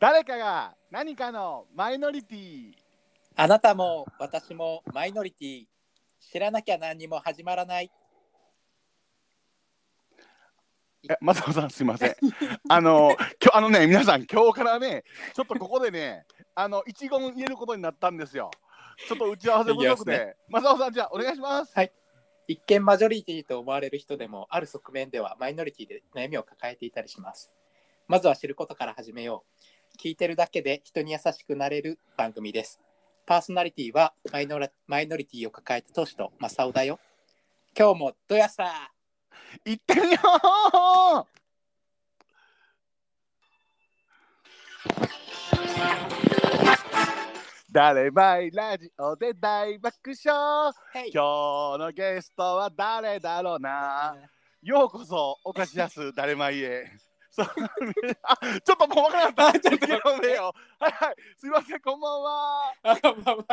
誰かが何かのマイノリティ。あなたも私もマイノリティ。知らなきゃ何にも始まらない。え、松尾さんすいません。あの、今日あのね、皆さん今日からね、ちょっとここでね、あの一言入れることになったんですよ。ちょっと打ち合わせ不足いきますで、松尾さんじゃあお願いします。一見マジョリティと思われる人でもある側面ではマイノリティで悩みを抱えていたりします。まずは知ることから始めよう聞いてるだけで人に優しくなれる番組です。パーソナリティはマイノラマイノリティを抱えたトシとマサオだよ。今日もどやさ行ってみよう。誰ばいラジオで大爆笑。へい今日のゲストは誰だろうな。ようこそお菓子やす誰まいへちょっともう分からなかった。あちょっと読めよ。はいはい。すいませんこんばんは。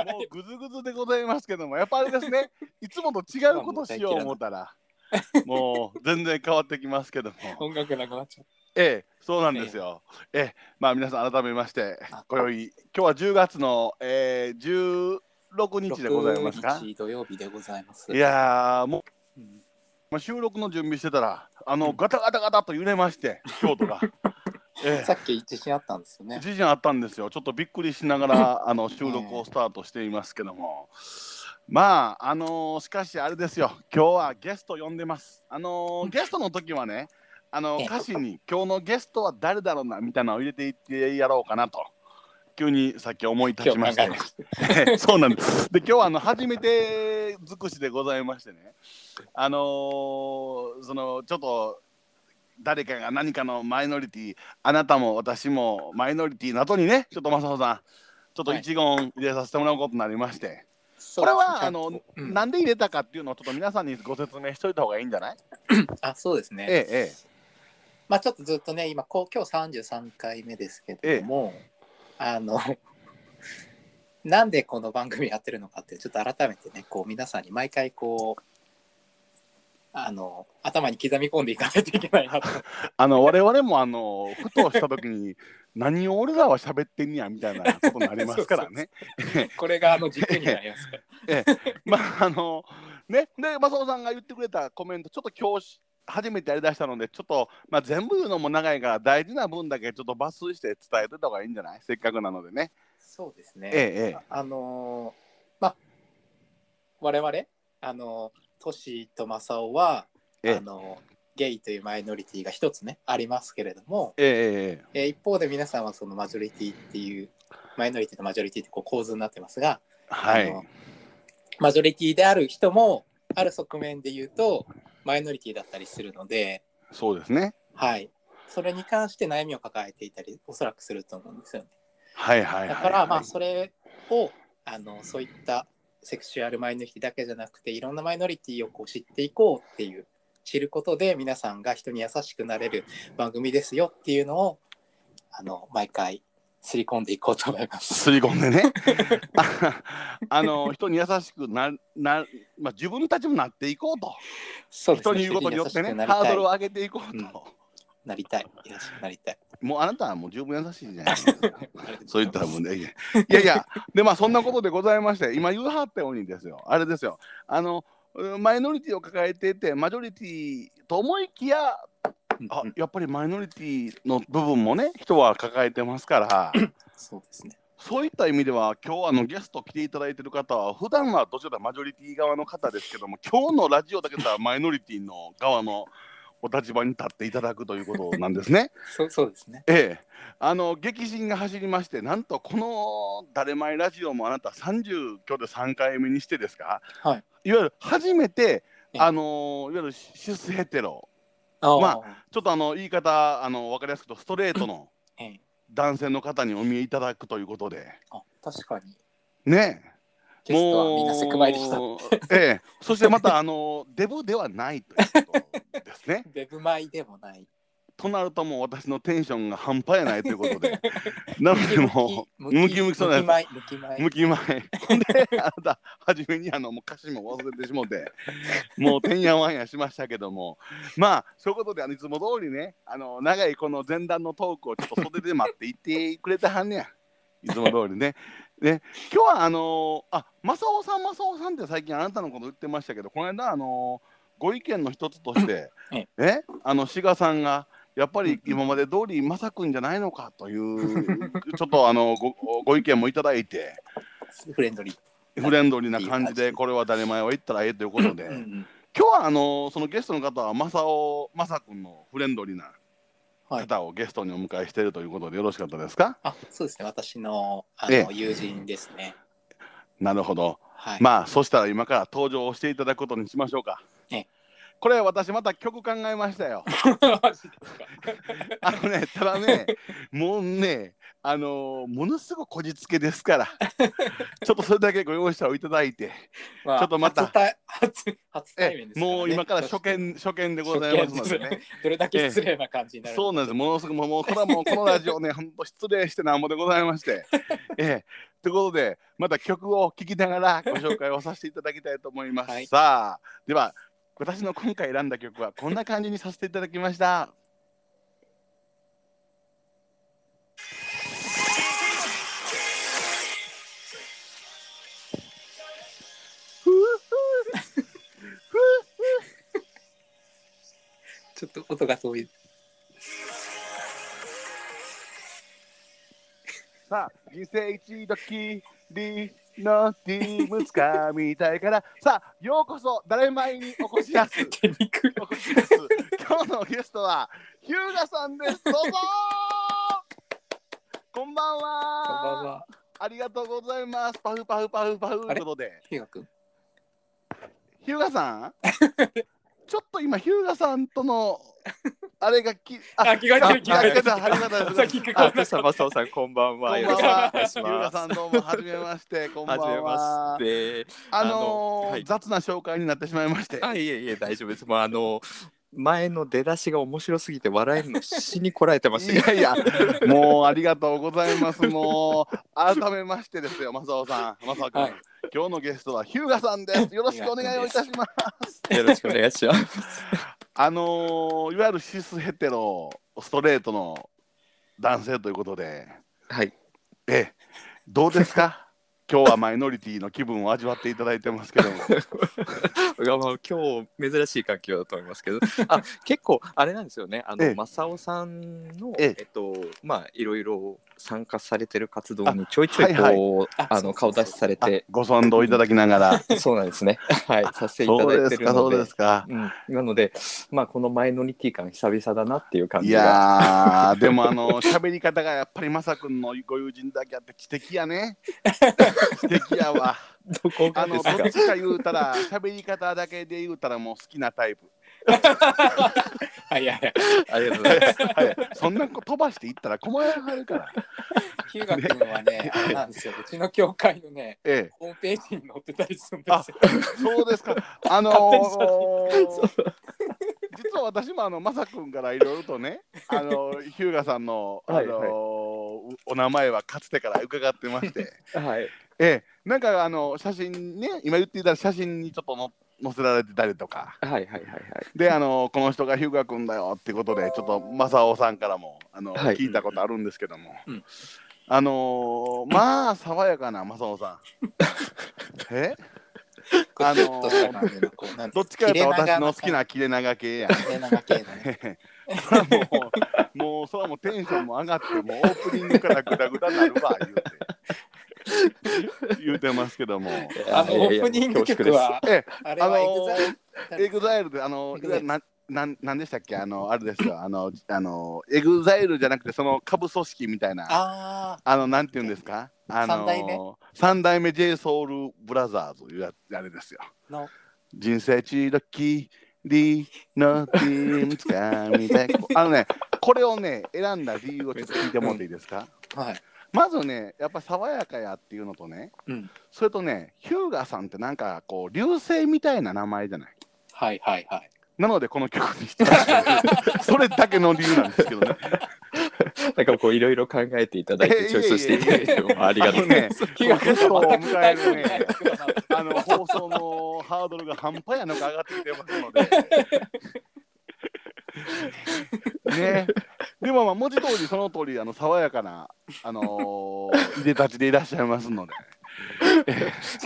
もうぐずぐずでございますけどもやっぱあれですね。いつもと違うことしよう思ったらもう全然変わってきますけども。音楽なくなっちゃっええそうなんですよ。ええまあ皆さん改めましてあ今宵今日は10月の、えー、16た日でございますか？6日土曜日でございます。いやーもううん。まあ、収録の準備してたらあの、う んガタガタガタと揺れまして京都が、えさっき地震あったんですよえ、ね。地震あったんですよ。ちょっとびっくりしながら あの収録をスタートしていますけども、まああのーしかしあれですよ。今日はゲスト呼んでます。あのーゲストの時はねあのええ。歌詞に「今日のゲストは誰だろうな」みたいなのを入れていってやろうかなと急にさっき思い立ちまして今日考えましたそうなんです。で今日はあの初めて尽くしでございましてね、あのーそのちょっと誰かが何かのマイノリティ、あなたも私もマイノリティなどにね、ちょっと正穂さん、ちょっと一言入れさせてもらうことになりまして、これはあの、うん。なんで入れたかっていうのをちょっと皆さんにご説明しといた方がいいんじゃない？あそうですね、えええまあちょっとずっとね今こう今日33回目ですけれども、あの なんでこの番組やってるのかってちょっと改めてねこう皆さんに毎回こうあの頭に刻み込んでいかないといけないなと。え、あの我々もあのふとした時に 何を俺らは喋ってんやみたいなことになりますからね。これがあの軸になりますから。まああのね。でマサオさんが言ってくれたコメントちょっと今日初めてやりだしたのでちょっと、まあ、全部言うのも長いから大事な分だけちょっと抜粋して伝えてた方がいいんじゃない？せっかくなのでね。そうですね、ええええ。あのまあ我々あのトシとマサオはええ。あのゲイというマイノリティが一つねありますけれども、えええ一方で皆さんはそのマジョリティっていうマイノリティとマジョリティってこう構図になってますが、はい。マジョリティである人もある側面で言うとマイノリティだったりするので、そうですね。はい、それに関して悩みを抱えていたりおそらくすると思うんですよね。はいはいはい、だからまあそれをあのそういったセクシュアルマイノリティだけじゃなくていろんなマイノリティをこう知っていこうっていう知ることで皆さんが人に優しくなれる番組ですよっていうのをあの毎回すり込んでいこうと思います。すり込んでね。あ あの人に優しくなな、まあ、自分たちもなっていこうと。そうです人に言うことによってねハードルを上げていこうと、うん。なりたい。優しくなりたい。もうあなたはもう十分優しいじゃないですか。そう言ったらもうね。いやいやでまあそんなことでございまして今言うはったようにですよ。あれですよ。あのうんマイノリティを抱えていてマジョリティと思いきやうんあやっぱりマイノリティの部分もね人は抱えてますから そうですね。そういった意味では今日あのゲスト来ていただいてる方は普段はどちらかマジョリティ側の方ですけども今日のラジオだけではマイノリティの側のお立場に立っていただくということなんですね。そうそうですね。ええ、あの激震が走りましてなんとこの「誰前ラジオ」もあなた30今日で3回目にしてですか？はい。いわゆる初めてええあのいわゆるシスヘテロまちょっとあの言い方あの分かりやすくとストレートのええ男性の方にお見えいただくということであ確かに。ねゲストはみんなセクマイでした。もうええ、そしてまたあのデブではないということですね。デブマイでもない。となるともう私のテンションが半端やないということで。なのでもうムキムキそうなんですムキ前向き前ほんであなた初めにあのもう歌詞も忘れてしもて。もうてんやわんやしましたけども。まあそういうことであのいつも通りねあの長いこの前段のトークをちょっと袖で待っていってくれてはんねや。いつも通りね。ね今日はあのー、あ正雄さん正雄さんって最近あなたのこと言ってましたけどこの間あのーご意見の一つとしてえ。え？あの志賀さんがやっぱり今まで通り正くんじゃないのかという ちょっとあのごご意見もいただいてフレンドリー。フレンドリーな感じでこれは誰前は言ったらええということで今日はあのそのゲストの方は正雄正くんのフレンドリーなはい。方をゲストにお迎えしているということでよろしかったですか？あ、そうですね。私のあえの友人ですね。なるほどはい。まあそしたら今から登場していただくことにしましょうかええ。これ私また曲考えましたよ。あのねただね もうねあのーものすごくこじつけですから。ちょっとそれだけご容赦をいただいて、まあちょっとまた。初対初初対え面ね。もう今から初見初見でございますのでね。どれだけ失礼な感じになるそうなんです。ものすごくもうこれはもうこのラジオねほんと失礼してなんぼでございまして。ええ。ということでまた曲を聴きながらご紹介をさせていただきたいと思います。はい。さあでは私の今回選んだ曲はこんな感じにさせていただきました。ちょっと音がそういう。さあ、人生一度きりのティームつかみたいから、さあ、ようこそ、誰前にお越しやす？手肉お越しやす。今日のゲストは、ヒューガさんです。どうぞこんばんは。こんばんは。ありがとうございます。パフパフパフパフということで。ヒューガさん？ちょっと今、ヒューガさんとの、あれがき、あ気がつい気がついた、ありがとうございます。さまさおさん、こんばんは。こんばんは。願いしヒューガます。さん、どうも、はじめまして、こんばんは。はじめまして。あのーあのはい雑な紹介になってしまいまして。あ、いえいえ、大丈夫です。もう、あの、前の出だしが面白すぎて、笑えるの死にこらえてましたけど。いやいや、もうありがとうございます。もう改めましてですよ、正雄さん、正雄君、はい今日のゲストはヒューガさんです。よろしくお願いをいたします。よろしくお願いします。あのーいわゆるシスヘテロ、ストレートの男性ということで、はい。ええ、どうですか？今日はマイノリティの気分を味わっていただいてますけども。今日珍しい環境だと思いますけど、あ、結構あれなんですよね。あええの、正雄さんの、えええっと、まあ、いろいろ参加されてる活動にちょいちょいこう、はいああの、顔出しされあて、ご賛同いただきながら。そうなんですね。はい、させていただいですか、そうてるので。ですか。うん、なので、まあ、このマイノリティ感久々だなっていう感いじが。やー、でもあの、喋り方がやっぱりまさくんのご友人だけあって知的やね。知的やわ。どこあの、がですか？どっちか言うたら、喋り方だけで言うたらもう好きなタイプ。はいはいはい。ありがとうございます。はい、そんな子飛ばしていったら困らはるから。ひがくんは ね、あれなんですよ。うちの教会のね、ええ。ホームページに載ってたりするんですよ。そうですか。あのー、実は私もあのまさくんからいろいろとね、あのヒュー ガさんのあのーはいお名前はかつてから伺ってまして、はい。ええ、なんかあの写真ね、今言っていた写真にちょっとの載せられてたりとか、はいはいはいはい。であのこの人がヒューガ君だよってことでちょっと正雄さんからもあの、はい聞いたことあるんですけども、うんあのーまあ爽やかな正雄さん。え？あのちょっとした感じのこうなんどっちかというと私の好きな切れ長系やん。切れ長系のね。それはもう、もうそれはもうテンションも上がって、もうオープニングからグダグダになるわ、言うて。言うてますけども。あのオープニング曲は、えあれは EXILE。で、あの、ななんなんでしたっけ？あの、あれですよ、あの、あの、 EXILE じゃなくて、その下部組織みたいな、ああの、なんていうんですか？あの三代目？三代目 j ソ o ルブラザーズいあれですよ。人生一度きりのティームつかみたい。あのね、これをね、選んだ理由をちょっと聞いてもらっていいですか、はい。まずね、やっぱ爽やかやっていうのとね、うん。それとね、ヒューガさんってなんかこう、流星みたいな名前じゃない？はいはいはい。なのでこの曲にした それだけの理由なんですけどね。なんかこういろいろ考えていただいてチョイスしていただいてもありがとうございます。気がゲストを迎えるねあの放送のハードルが半端やのか上がってきてますので。ね、でもまあ文字通りその通りあの爽やかなあのー、いでたちでいらっしゃいますので。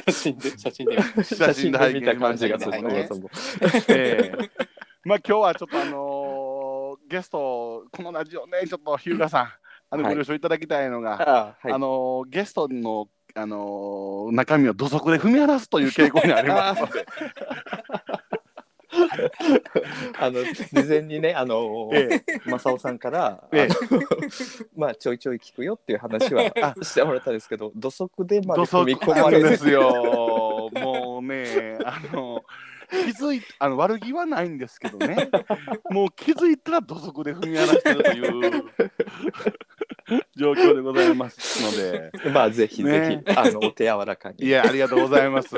写真で写真で。写真で拝見見た感じがそのしましたねそのええ。まあ今日はちょっとあのーゲストこのラジオねちょっと日向さんあのはいご了承いただきたいのが、あはい。あのーゲストのあのー中身を土足で踏み荒らすという傾向にありますので、あの事前にねあの、え正雄さんから、ええ。まあちょいちょい聞くよっていう話は してもらったんですけど土足でまで踏み込まれる。ですよ。もうね、あの、気づいあの悪気はないんですけどね、もう気づいたら土足で踏み荒らしてるという 状況でございますので、まあぜひぜひ、ねあのお手柔らかにいや、ありがとうございます。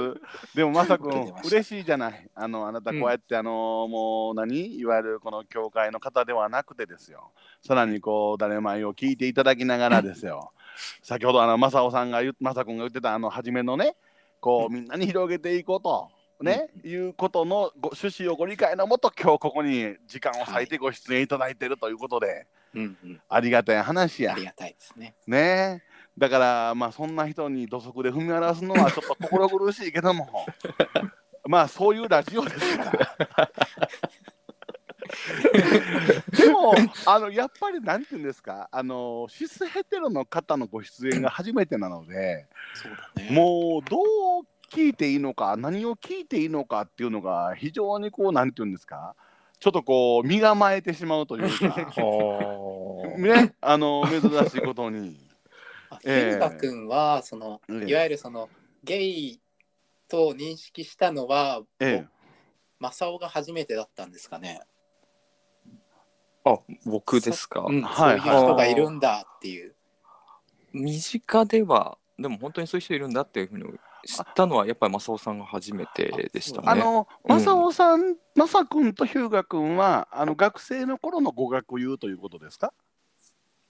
でも、まさくん嬉しいじゃない。あの、あなた、こうやって、あの、もう何、いわゆるこの教会の方ではなくてですよ。さらに、こう、誰前を聞いていただきながらですよ。先ほど、あの、正雄さんが言っ、正くんが言ってた、あの、初めのね、こう、みんなに広げていこうと。ね、いうことのご趣旨をご理解のもと今日ここに時間を割いてご出演いただいているということで、うんうん。ありがたい話や。ありがたいですね。ね。えだからまあそんな人に土足で踏み荒らすのはちょっと心苦しいけども。まあそういうラジオですから。でもあのやっぱりなんて言うんですかあのシスヘテロの方のご出演が初めてなのでそうだね。もうどう聞いていいのか何を聞いていいのかっていうのが非常にこうなんて言うんですかちょっとこう身構えてしまうというか ねあの珍しいことに。あええ日向君はそのええいわゆるそのゲイと認識したのは、ええ正雄が初めてだったんですかね。あ僕ですか、うん、はいそういう人がいるんだっていう。身近ではでも本当にそういう人いるんだっていうふうに知ったのはやっぱり正雄さんが初めてでしたね。あの、うん正雄さん、正君と日向君は、あの学生の頃の語学友ということですか？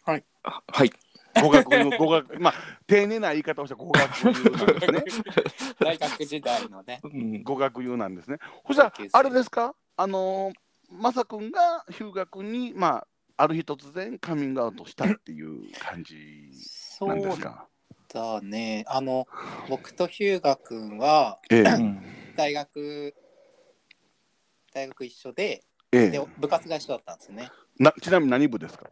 あはい語学友、語学、まあ、丁寧な言い方をした語学友なんですね。大学時代のね。うん語学友なんですね。そしたあれですか？あのー、正君が日向君に、まあ、ある日突然カミングアウトしたっていう感じそうなんですか？だね。あの、僕と日向君はええうん 大学、大学一緒で、でええ、部活が一緒だったんですよね。な、ちなみに何部ですか？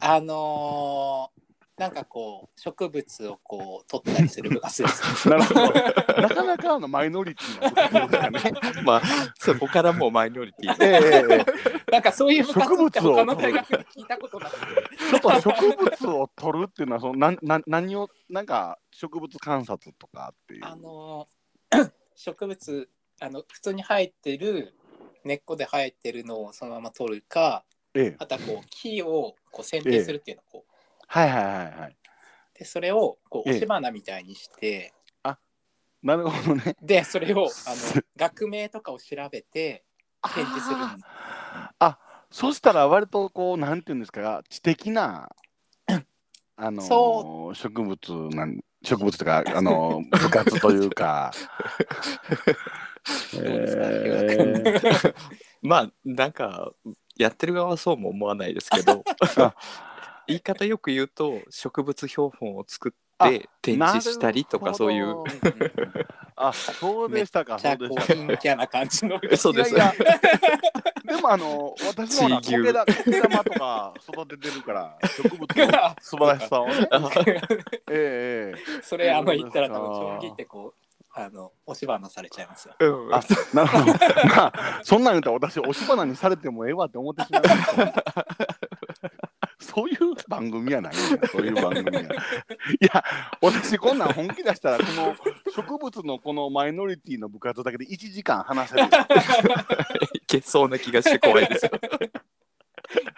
あのーなんかこう植物をこう取ったりする部活です。なるほど。なかなかあのマイノリティの部活ですかね。まあそこからもうマイノリティ ええええええなんかそういう部活って植物を他の大学で聞いたことなくて。ちょっと植物を取るっていうのはそのなんなん何をなんか植物観察とかっていう。あのー 植物あの普通に生えてる根っこで生えてるのをそのまま取るかええ、あとはこう木をこう剪定するっていうのをこうはいはいはいはい。でそれをこうええ押し花みたいにして、なるほどね。でそれをあの学名とかを調べて展示するんですあー。あ、そしたら割とこうなんていうんですか知的なあのーそ植物なん植物とかあのー部活というか。どうですか？えー。まあなんかやってる側はそうも思わないですけど。あ言い方よく言うと植物標本を作っあて展示したりとかそういう あ、そうでしたか。そうでしたか。陰キャな感じの そうですいやいやでもあの私もほら地牛苔だ苔玉とか育ててるから植物の 素晴らしさをね。ええええそれあの言ったら多分そうちょん切ってこうあの押し花されちゃいますよ。うんあなるほど。まあそんなん言ったら私押し花にされてもええわって思ってしまいました。そういう番組やないそういう番組や。いや私こんなん本気出したらこの植物のこのマイノリティの部活だけで1時間話せる。いけそうな気がして怖いですよ。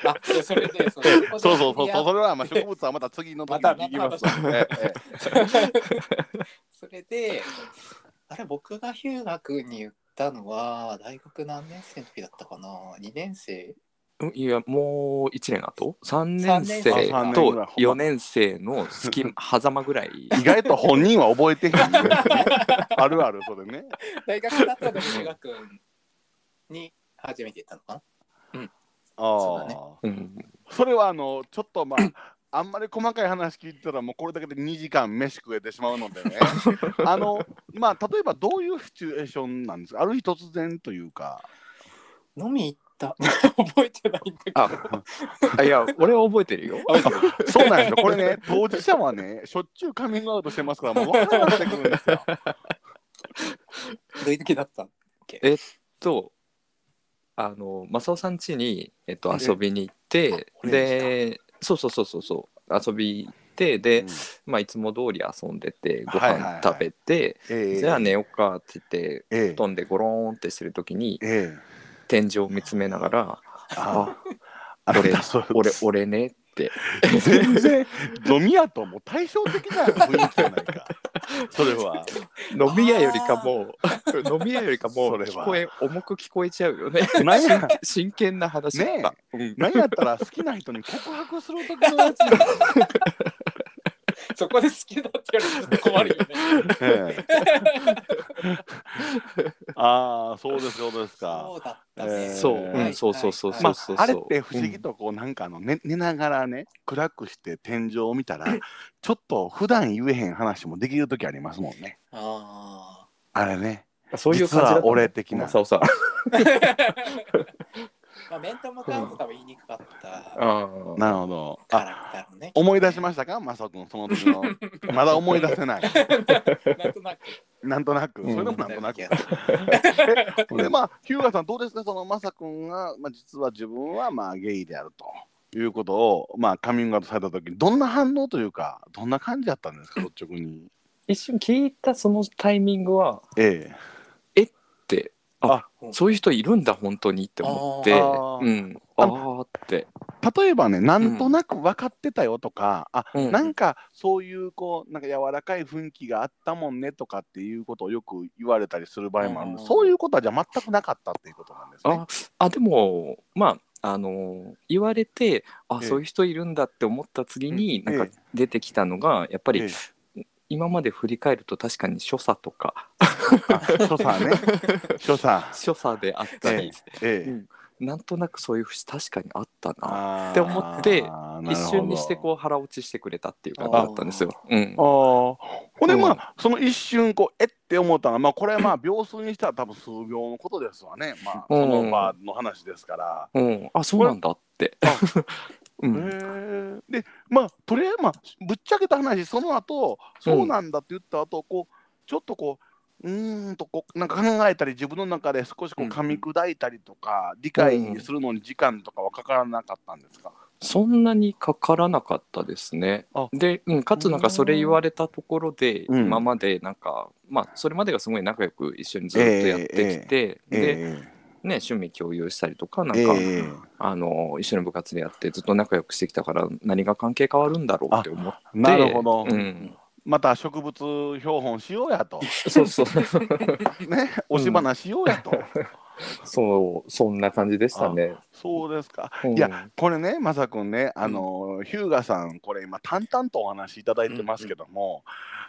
あでそれでそそうそうそうそうそれはまあ植物はまた次の時に聞きます。それであれ、僕がヒューガ君に言ったのは、大学何年生の時だったかな ?2 年生うんいやもう1年後？3年生三年生。あと三年ぐらい。4年生の隙間 狭間ぐらい。意外と本人は覚えてへんね あるあるそれね。大学だったのヒューガ君に初めて言ったのかな？ああ。そうだね。うん。それはあのちょっとまあ あんまり細かい話聞いてたらもうこれだけで2時間飯食えてしまうのでね。あのまあ例えばどういうシチュエーションなんですか？ある日突然というか。飲み行った 覚えてないんだけど。ああいや俺は覚えてるよ。そうなんですよ。これね当事者はねしょっちゅうカミングアウトしてますからもう分からなくなってくるんですよ。どういう時だったえっとあの正雄さん家に、えっと、遊びに行ってうんでそうそうそうそうそう遊び行ってで、うん。まあいつも通り遊んでてご飯食べて、ええ。じゃあ寝ようかって言ってええ。布団でゴローンってしてる時にええ天井を見つめながら「ああ俺俺俺ね」って。全然飲み屋ともう対照的な雰囲気じゃないか。それは。飲み屋よりかも飲み屋よりかもそれは。聞こえ重く聞こえちゃうよね。なんや。真剣な話だった、うん。何やったら好きな人に告白する時のやつ。や そこで好きだって言われると困るよね。ええ。ああそうですそうですか。そうだったえね。ーそう、そうそうそう。まそうそうあ、あれって不思議とこうなんかあの寝寝ながらね暗くして天井を見たら ちょっと普段言えへん話もできる時ありますもんね。ああれね。うんそういう感じだった実は俺的な。そうそうあ。まあ、面と向かうと多分言いにくかったあなるほど。あカラクターのね。思い出しましたか？マサ君その時の。まだ思い出せない。なんとなく。なんとなく、うん。それでもなんとなく。うん。でまあ、ヒューガさん、どうですか、そのマサ君が、まあ、実は自分はまあゲイであるということを、まあ、カミングアウトされたときに、どんな反応というか、どんな感じだったんですか、率直に。一瞬聞いたそのタイミングはえってあうん。そういう人いるんだ本当にって思ってうん。あーって、え、例えばね、なんとなく分かってたよとか、あうん。なんかそういうこうなんか柔らかい雰囲気があったもんねとかっていうことをよく言われたりする場合もあるんでうん。そういうことはじゃあ全くなかったっていうことなんですね。ああでもまああの言われてあ、ええ。そういう人いるんだって思った次に、うん。なんか出てきたのがやっぱり、え今まで振り返ると確かに所作とか。所作ね、所作。所作であったり、ええうん。なんとなくそういう節確かにあったな。って思って一瞬にしてこう腹落ちしてくれたっていう感じだったんですよ。うん。ああ、ほんでうんまあ、その一瞬こうえって思ったのはまあこれはまあ秒数にしたら多分数秒のことですわね。まあうん。その場の話ですから。うん、あそうなんだって。うへん、えでまあとりあえずまあぶっちゃけた話その後そうなんだって言った後こうちょっとこううーんとこうなんか考えたり自分の中で少しこう噛み砕いたりとか、理解するのに時間とかはかからなかったんですか、そんなにかからなかったですね。あ。で、うん、かつなんかそれ言われたところで、うん。今までなんか、まあそれまでがすごい仲良く一緒にずっとやってきて、で、えね、趣味共有したりとか、なえんか、ええあの一緒に部活でやってずっと仲良くしてきたから何が関係変わるんだろうって思って。なるほど、うん、また植物標本しようやと。そうそう。ね押し花しようやと、そう、そんな感じでしたね。そうですか。うん。いや、これね、まさくん。ね、あの、ヒューガさん、これ今、淡々とお話しいただいてますけども、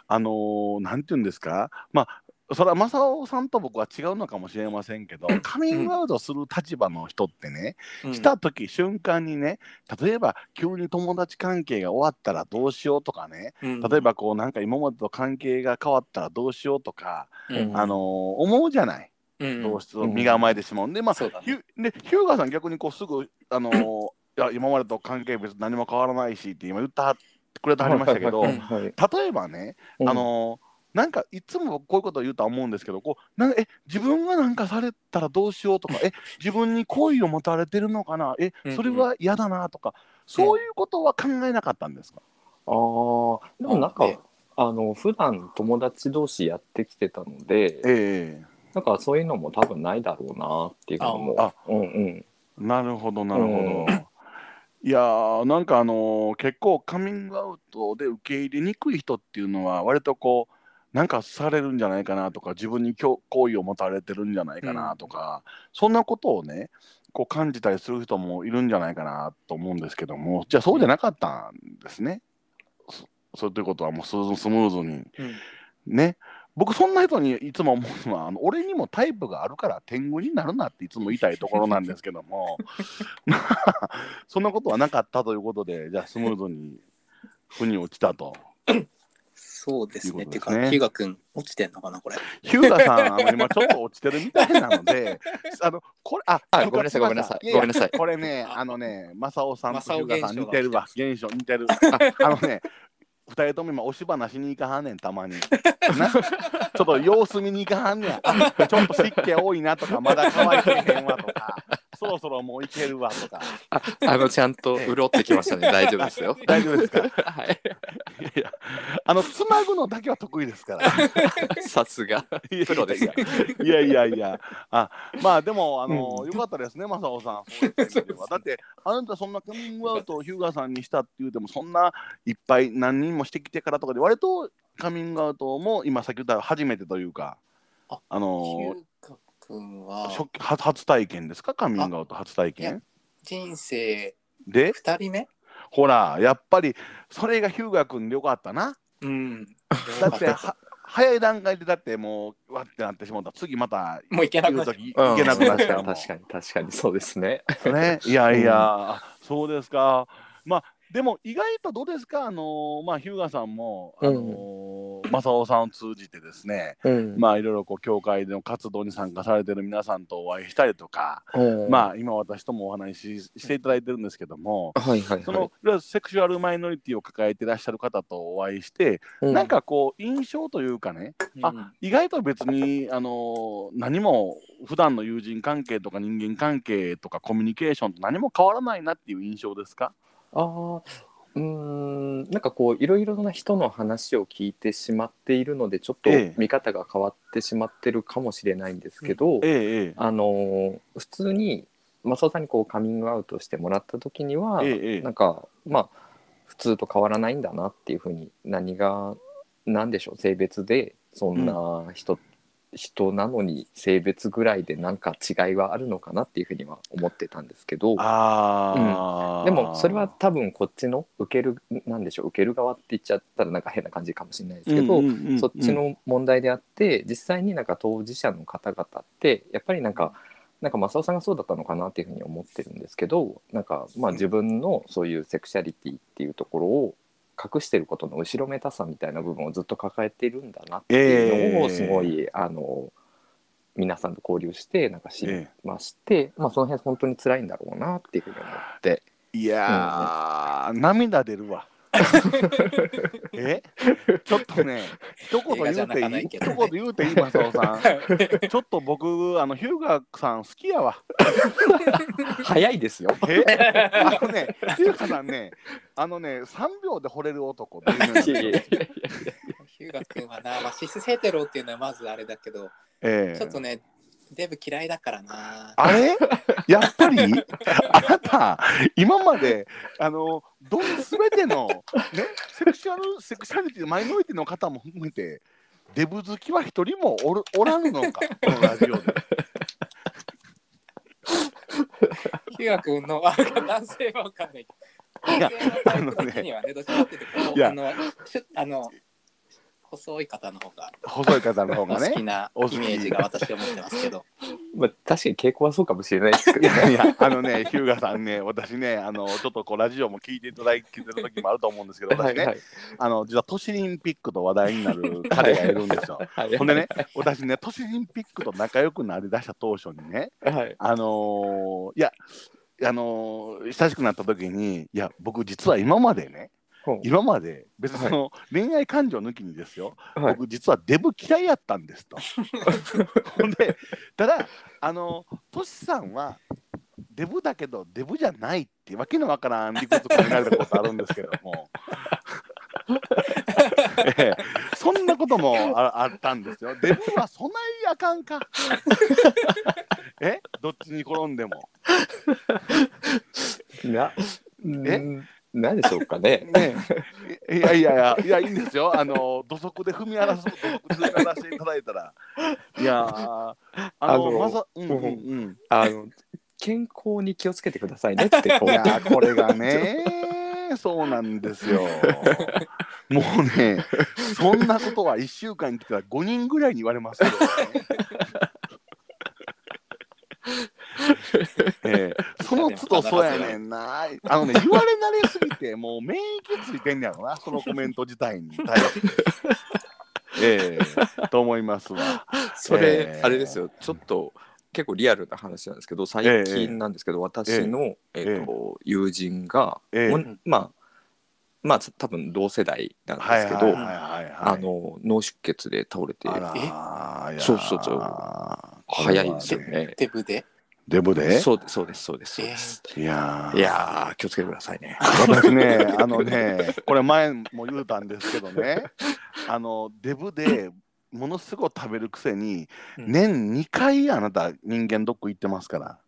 あのーなんて言うんですか、まあ、それは正雄さんと僕は違うのかもしれませんけど、カミングアウトする立場の人ってね、うん。した時瞬間にね、例えば急に友達関係が終わったらどうしようとかね、うん。例えばこうなんか今までと関係が変わったらどうしようとか、うん。あのー思うじゃない、うん。どうしても身構えてしまうんで、まあ、そうだね。ヒュでヒューガーさん逆にこうすぐあのー いや今までと関係別に何も変わらないしって今言ったはくれてはりましたけど、はいはいはい。例えばね、あのーなんかいつもこういうことを言うとは思うんですけどこうなんかえ自分がなんかされたらどうしようとかえ自分に好意を持たれてるのかなえうんうん。それは嫌だなとか、そういうことは考えなかったんですか、ああ、でもなんか、ね。あの普段友達同士やってきてたので、えなんかそういうのも多分ないだろうなっていうのも、あうんうん、えなるほどなるほど。うん。いやーなんかあのー結構カミングアウトで受け入れにくい人っていうのは割とこうなんかされるんじゃないかなとか自分に好好意を持たれてるんじゃないかなとか、そんなことをねこう感じたりする人もいるんじゃないかなと思うんですけどもじゃあそうじゃなかったんですね。そそうということはもうスムーズに。うん。ね。僕そんな人にいつも思うのはあの俺にもタイプがあるから天狗になるなっていつも言いたいところなんですけども。ま あ そんなことはなかったということでじゃあスムーズに腑に落ちたと。そうですね。いうか、ヒューガ君、落ちてんのかな、これ。ヒューガさん、あの今ちょっと落ちてるみたいなので、あのこれ、あ、あごめんなさいごめんなさいごめんなさいこれね、あのね、正雄さんとヒューガさん似てるわ、が現象似てる。あ あのね、二人とも今、押し花しに行かはんねん、たまに。なちょっと様子見に行かはんねん。あちょっと湿気多いなとか、まだ乾いてへんわとか、そろそろもう行けるわとか。ああのちゃんと潤ってきましたね。大丈夫ですよ。大丈夫ですか？はい。いやいや、あの、つまぐのだけは得意ですから。さすが。プロです。よいやいやいや、あまあでも、あの、よかったですね、正雄さん。そういう意味ではだって、あなたそんなカミングアウトをヒューガーさんにしたって言うても、そんないっぱい何人もしてきてからとかで、割とカミングアウトも今、さっき言った初めてというか、あのューガ君は、初初初体験ですか、カミングアウト初体いや験人生で、2人目？ほら、やっぱりそれがヒューガー君でよかったな。うん。だって、は早い段階でだってもう、わってなってしまった。次またもういけなくなっちゃう。行けなくなっちゃう。確かに確かに。そうですね。ね、いやいや、あそうですか。まあ、でも意外とどうですか、あのーまあ、ヒューガさんも、あのー正雄さんを通じてですね、うん。まあ、いろいろこう、教会での活動に参加されてる皆さんとお会いしたりとか、うん。まあ、今私ともお話ししていただいてるんですけども、はいはいその、はいいわゆるセクシュアルマイノリティを抱えていらっしゃる方とお会いして、うん。なんかこう、印象というかね、あうん。意外と別に、あのー何も普段の友人関係とか人間関係とかコミュニケーションと何も変わらないなっていう印象ですか？あーうーんなんかこういろいろな人の話を聞いてしまっているのでちょっとええ。見方が変わってしまってるかもしれないんですけど、ええええ。あのー普通に正雄さんにこうカミングアウトしてもらった時には、ええええ。なんかまあ普通と変わらないんだなっていうふうに何が何でしょう性別でそんな人、人なのに性別ぐらいでなんか違いはあるのかなっていうふうには思ってたんですけど。ああ、でもそれは多分こっちの受けるなんでしょう受ける側って言っちゃったらなんか変な感じかもしれないですけど、うんうんうんうん。そっちの問題であって実際になんか当事者の方々ってやっぱりなんかなんか正雄さんがそうだったのかなっていうふうに思ってるんですけどなんかまあ自分のそういうセクシャリティっていうところを隠してることの後ろめたさみたいな部分をずっと抱えているんだなっていうのをええすごい、あの皆さんと交流してなんか知りえまして、まあその辺本当に辛いんだろうなっていうふうに思って。いやー、涙出るわ。え？ちょっとね、一言言うていい、ないけどね一言言うていい、正雄さん？ちょっと僕、あのヒューガーさん好きやわ。早いですよ。え？あのね、ヒューガーさんね、あのね、3秒で惚れる男ヒューガ君はな、まあ、シスヘテロっていうのはまずあれだけど、ええちょっとね、デブ嫌いだからな。あれ？やっぱり？あなた、今まで、あの、どんすべての、ね、セクシュアル、セクシャリティ、マイノリティの方も含めて、デブ好きは一人もおるおらんのか、このラジオで。ヒガ君の、あ、男性はわかんない。いや男性のね、どっちかっていあの、細い方の方が細い方の方おがね。好きなイメージが私は持ってますけど。まあ確かに傾向はそうかもしれないですけどいやいや、あのね、ヒューガさんね、私ね、あの、ちょっとこう、ラジオも聞いていただいてる時もあると思うんですけど、私ね、はいあの、実は都市オリンピックと話題になる彼がいるんですよ。はいほんでね、私ね、都市オリンピックと仲良くなりだした当初にね、はいあのーいや、あのー親しくなった時に、いや、僕実は今までね、今まで別にその、恋愛感情抜きにですよ、はい。僕実はデブ嫌いやったんですと。ほんで、ただ、あの、トシさんは、デブだけどデブじゃないってわけのわからん理屈考えられたことあるんですけども、ええ。そんなこともああったんですよ。デブはそないあかんか。え？どっちに転んでも。なえ？んなんでしょうかね。ねえいやいやいや、いや、いいんですよ。あの、土足で踏み荒らす、土足で踏み荒らしていただいたら。いやー、あの、まさ、うんうんうん。あの健康に気をつけてくださいねってこういやー、これがね、そうなんですよ。もうね、そんなことは1週間に来たら5人ぐらいに言われますけどね。ええその都度そうやねんな。あのね、言われ慣れすぎて、もう免疫ついてんねやろな、そのコメント自体に対して。ええと思いますわ。それ、えーあれですよちょっと結構リアルな話なんですけど最近なんですけど、私の、えーと友人が、まあまあ多分同世代なんではいすけど、はいはいはいはい。あの脳出血で倒れてそうそうそう早いですよね。デブで。デブで？そうですそうですそうですそうです。いやーいやー気をつけてくださいね。私ね、あのね、これ前も言うたんですけどね、あのデブでものすごい食べるくせに、うん年2回あなた人間ドック行ってますから。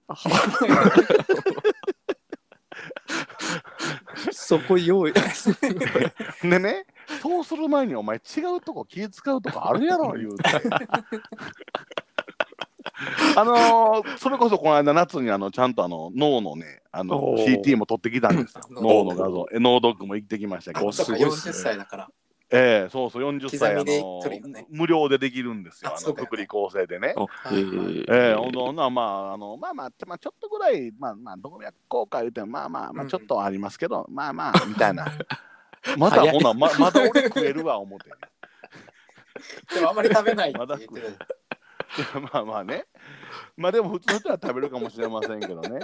そこ用意。でね、そうする前にお前違うとこ気使うとこあるやろ言うて。あのーそれこそこの間夏にあのちゃんとあの脳のねあの CT も撮ってきたんですよ。脳の画像。え脳ドックも行ってきましたけど。おそうか40すごいっすね。歳だから。ええそうそう40歳あの無料でできるんですよ。ああそうだよねの福利厚生でね。あえー。ええほんとまああのまあまあまあちょっとぐらいまあまあ動脈硬化言うてもまあまあまあちょっとありますけど、まあまあみたいな。まだほなままだ俺食えるわ思って。でもあんまり食べないってまだ言ってたじゃん まあまあね。まあでも普通の人は食べるかもしれませんけどね。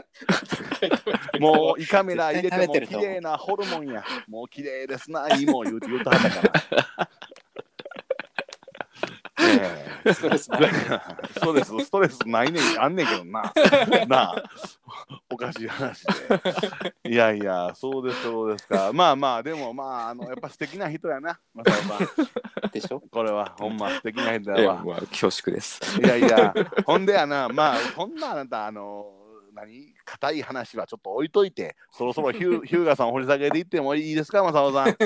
も もう胃カメラ入れても綺麗なホルモンや。もう綺麗ですな、いいもん言うて言うたはったから。ストレスない ストレス、ストレスないねん、あんねんけどな。なあ、おかしい話で。いやいや、そうです、そうですか。まあまあ、でもまあ、あのやっぱ素敵な人やな、マサオさん。でしょ？これは、ほんま素敵な人いややわ。まあ恐縮です。いやいや、ほんでやな、まあ、そんなあなた、あの、何？硬い話はちょっと置いといて、そろそろヒュー ヒューガさんを掘り下げていってもいいですか、マサオさん。はい。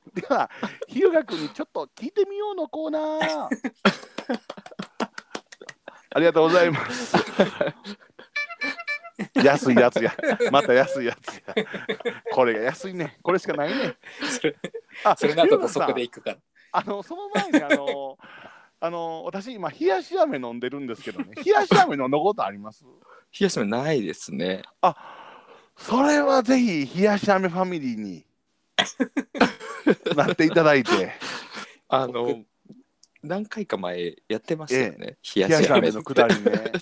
では、ヒューガ君にちょっと聞いてみようのコーナー。ありがとうございます。安いやつや。また安いやつや。これが安いね。これしかないね。それあ、それなとそこで行くから。あの、その前に、あの、あの、私今、冷やし飴飲んでるんですけどね。冷やし飴飲んだことあります？冷やし麺ないですね。それはぜひ、冷やし飴ファミリーに なっていただいて、あの何回か前やってましたよね。冷冷やし飴のくだりね。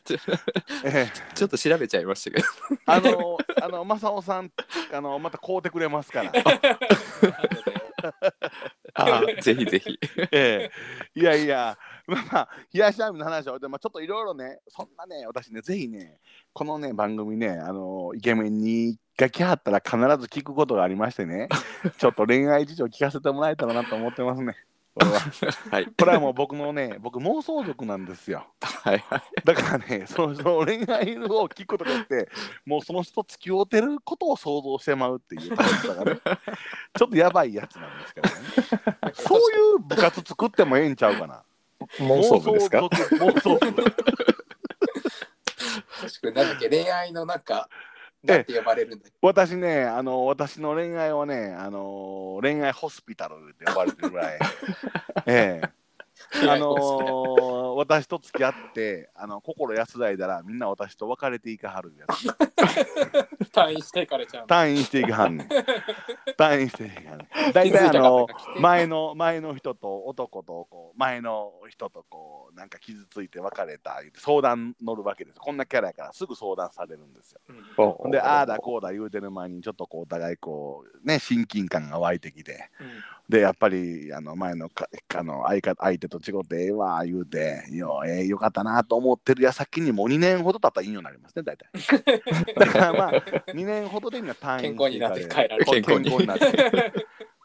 ええちょっと調べちゃいましたけど。あの、あの、正雄さん、あの、また買うてくれますから。あ ーぜひぜひ。ええいやいや、まあまあ、冷やし飴の話は置いて、まあ、ちょっといろいろね、そんなね、私ね、ぜひね、このね、番組ね、あの、イケメンにが来はったら必ず聞くことがありましてね、ちょっと恋愛事情聞かせてもらえたらなと思ってますね。これは。はい。これはもう僕のね、僕妄想族なんですよ。はいはい。だからね、そのその恋愛を聞くことによって、もうその人と付き合うてることを想像してまうっていう楽しさがね、ちょっとやばいやつなんですけどね。そういう部活作ってもええんちゃうかな。妄想部ですか？妄想部。確かになんだっけ？恋愛のなんか、なんて呼ばれるんだ私ね、あの、私の恋愛はね、あの、恋愛ホスピタルって呼ばれてるぐらい。ええあのー私と付き合ってあの心安らいだらみんな私と別れていかはるやつ。退院していかれちゃうの。退院していかはんねん。退院していかはんねん。大体あの前の前の人と男とこう前の人とこうなんか傷ついて別れた相談乗るわけです。こんなキャラやからすぐ相談されるんですよ。うん。でああだこうだ言うてる前にちょっとこうお互いこうね親近感が湧いてきて。でやっぱりあの前のかあの相方相手と違ってええわ言うて。よ,、えーよかったなと思ってる矢先にもう2年ほど経ったらいいようになりますね大体。だからまあ2年ほどでみんな退院健康になって帰られる。健健康になって。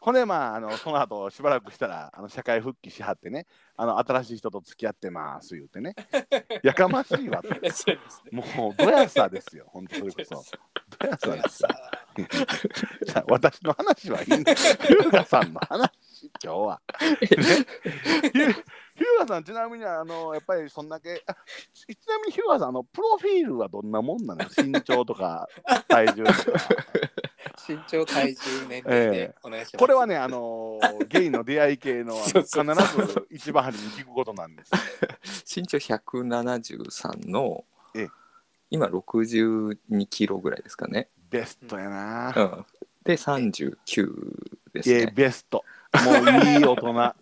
ほんでまああのその後しばらくしたらあの社会復帰しはってねあの新しい人と付き合ってます言うてね。やかましいわと。そうですね。もうどやさですよ本当それこそ。どやさです 私の話はいいね。ヒューガさんの話、今日は。ね、ヒューガさん、ちなみにあのやっぱりそんだけあ、ちなみにヒューガさん、あのプロフィールはどんなもんなの？身長とか体重とか。身長、体重、年齢でお願いします。これはね、あのゲイの出会い系の 必ず一番初めに聞くことなんです。身長173のええ今62キロぐらいですかね。ベストやな。うん、で39ですいや、ね。ベスト。もういい大人。いや、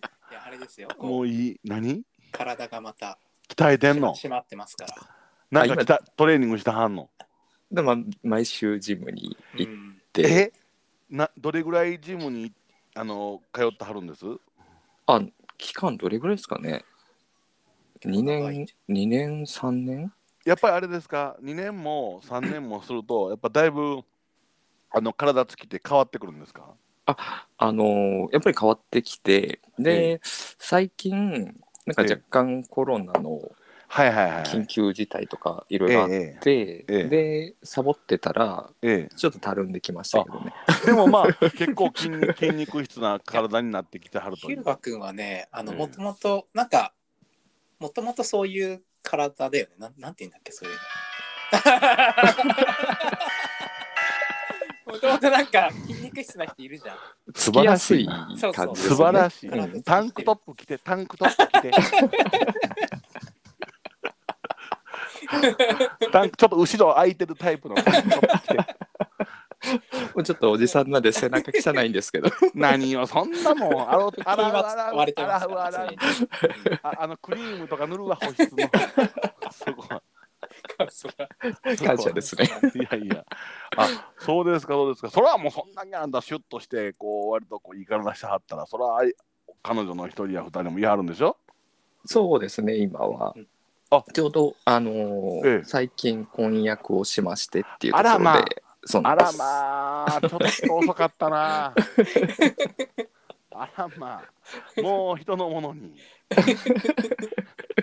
あれですよ。もういい。何？体がまた。鍛えてんの？締まってますから。なんかトレーニングしてはんの？でまあ毎週ジムに行っうん。て、え？などれぐらいジムにあの通ってはるんです？あ期間どれぐらいですかね？2年2年3年？やっぱりあれですか？2年も3年もするとやっぱだいぶあの体つきって変わってくるんですか？あのーやっぱり変わってきてで、最近なんか若干コロナのはいはいはい。緊急事態とかいろえいろあっえて、ええでサボってたらえちょっとたるんできましたけどねえ、でもまあ結構筋肉 筋肉質な体になってきてはるという。ヒルバ君はね、あの、ええもともと、なんか、もともとそういう体だよね。なんなんて言うんだっけ、そういうの。もともとなんか筋肉質な人いるじゃん。素つきやすいなそうそう。感じです素晴らしい、うんタンクトップ着てタンクトップ着て。タンクちょっと後ろ空いてるタイプの。タンクトップ着て。もうちょっとおじさんなんで背中汚いんですけど。何をそんなもん。あろ筋 は洗う割れてますから、洗う洗う常にああのクリームとか塗るわ保湿のそこはそうだ感謝ですね。いやいや。あそうですかそうですか。それはもうそんなにあんたシュッとしてこう割とこういい体してはったらそれは彼女の一人や二人も言いはるんでしょ？そうですね今は。うんあ。ちょうどあのーええ。最近婚約をしましてっていうところで、あらまあ。そうなあらんです。まあ、ちょっと遅かったな。あらまあ、もう人のものに。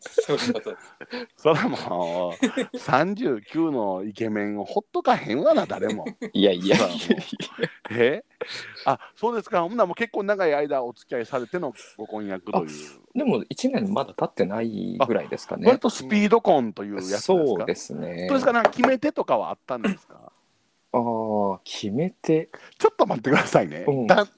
そういうことです。そらもう、39のイケメンをほっとかへんわな、誰も。いやいやそうもうえ？あ、そうですか。ほんならもう結構長い間お付き合いされてのご婚約という。でも1年まだ経ってないぐらいですかね割とスピード婚というやつですか？そうですねどうですか、なんか決め手とかはあったんですか？ああ決めてちょっと待ってくださいね。うんだん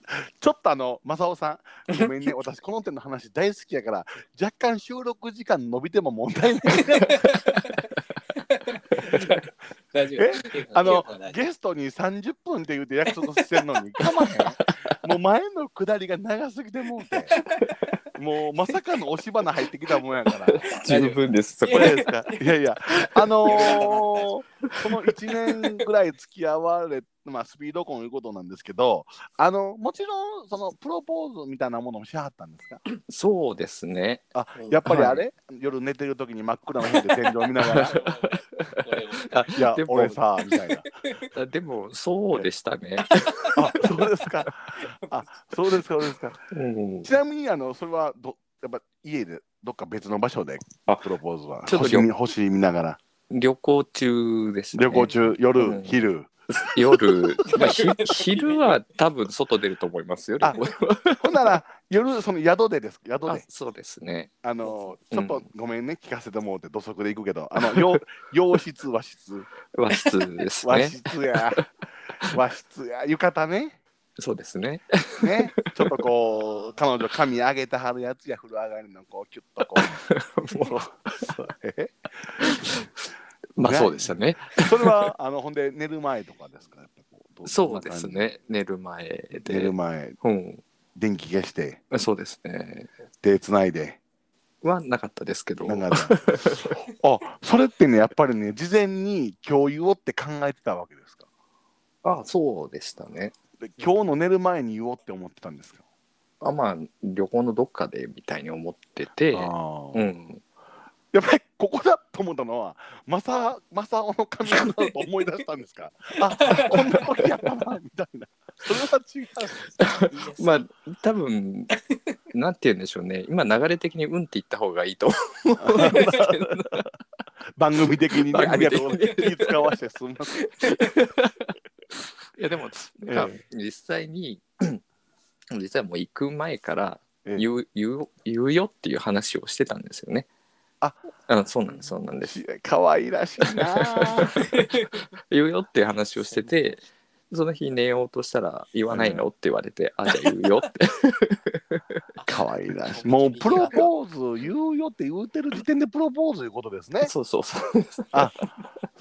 ちょっとあの、正雄さん、ごめんね、私、この点の話大好きやから、若干収録時間伸びても問題ない。大丈夫。え？あのゲストに30分って言うて約束してんのに、かまへん。もう前の下りが長すぎてもうて、もうまさかの押し花入ってきたもんやから。十分ですそこれですかいやいや、あのーこの1年ぐらい付き合われ、まあ、スピード婚いうことなんですけど、あのもちろん、そのプロポーズみたいなものもしはったんですか？そうですねあやっぱりあれ、夜寝てる時に真っ暗な部屋で天井見ながら、あいやで、も俺さ、みたいな。あでもそうでしたね、あ、そうですか。あ、そうですか、そうですか。うん、ちなみに、あの、それはど、やっぱ家で、どっか別の場所で、あプロポーズは。ちょっと星見星見ながら。旅行中でしたね旅行中、夜、うん昼？夜、まあ、ひ昼は多分外出ると思いますよあほんなら、夜、その宿でです。宿で。あそうですねあの、うんちょっとごめんね、聞かせてもらって、土足で行くけど、あの、洋 洋室、和室。和室です和ね室や。和室や。浴衣ね。そうですねね。ちょっとこう、彼女髪上げてはるやつや、風呂上がりの、こう、キュッとこう。もうまあそうでしたね。それは、あの、ほんで、寝る前とかですか？やっぱこうどそうです。ね。寝る前どんな感じ？寝で。る前、うん。電気消して、そうですね。手つないで。はなかったですけど。あ、それってね、やっぱりね、事前に今日言おうって考えてたわけですか？あそうでしたね。で今日の寝る前に言おうって思ってたんですか？あまあ旅行のどっかでみたいに思ってて。うんやっぱりここだと思ったのは、まさ、まさおの髪型だと思い出したんですか？あ、こんな時やったな、みたいな。それは違う。まあ多分なんて言うんでしょうね今流れ的にうんって言った方がいいと思うんですけど番組的にね、ありがとう使わしてすみません。いやでもなんか実際に実際もう行く前からええ言う言う言うよっていう話をしてたんですよね。ああそうなんですそうなんです。可愛らしいな。言うよっていう話をしててその日寝ようとしたら言わないのって言われて、あじゃあ言うよって。可愛らしい。もうプロポーズ言うよって言うてる時点でプロポーズいうことですね。そうそうそう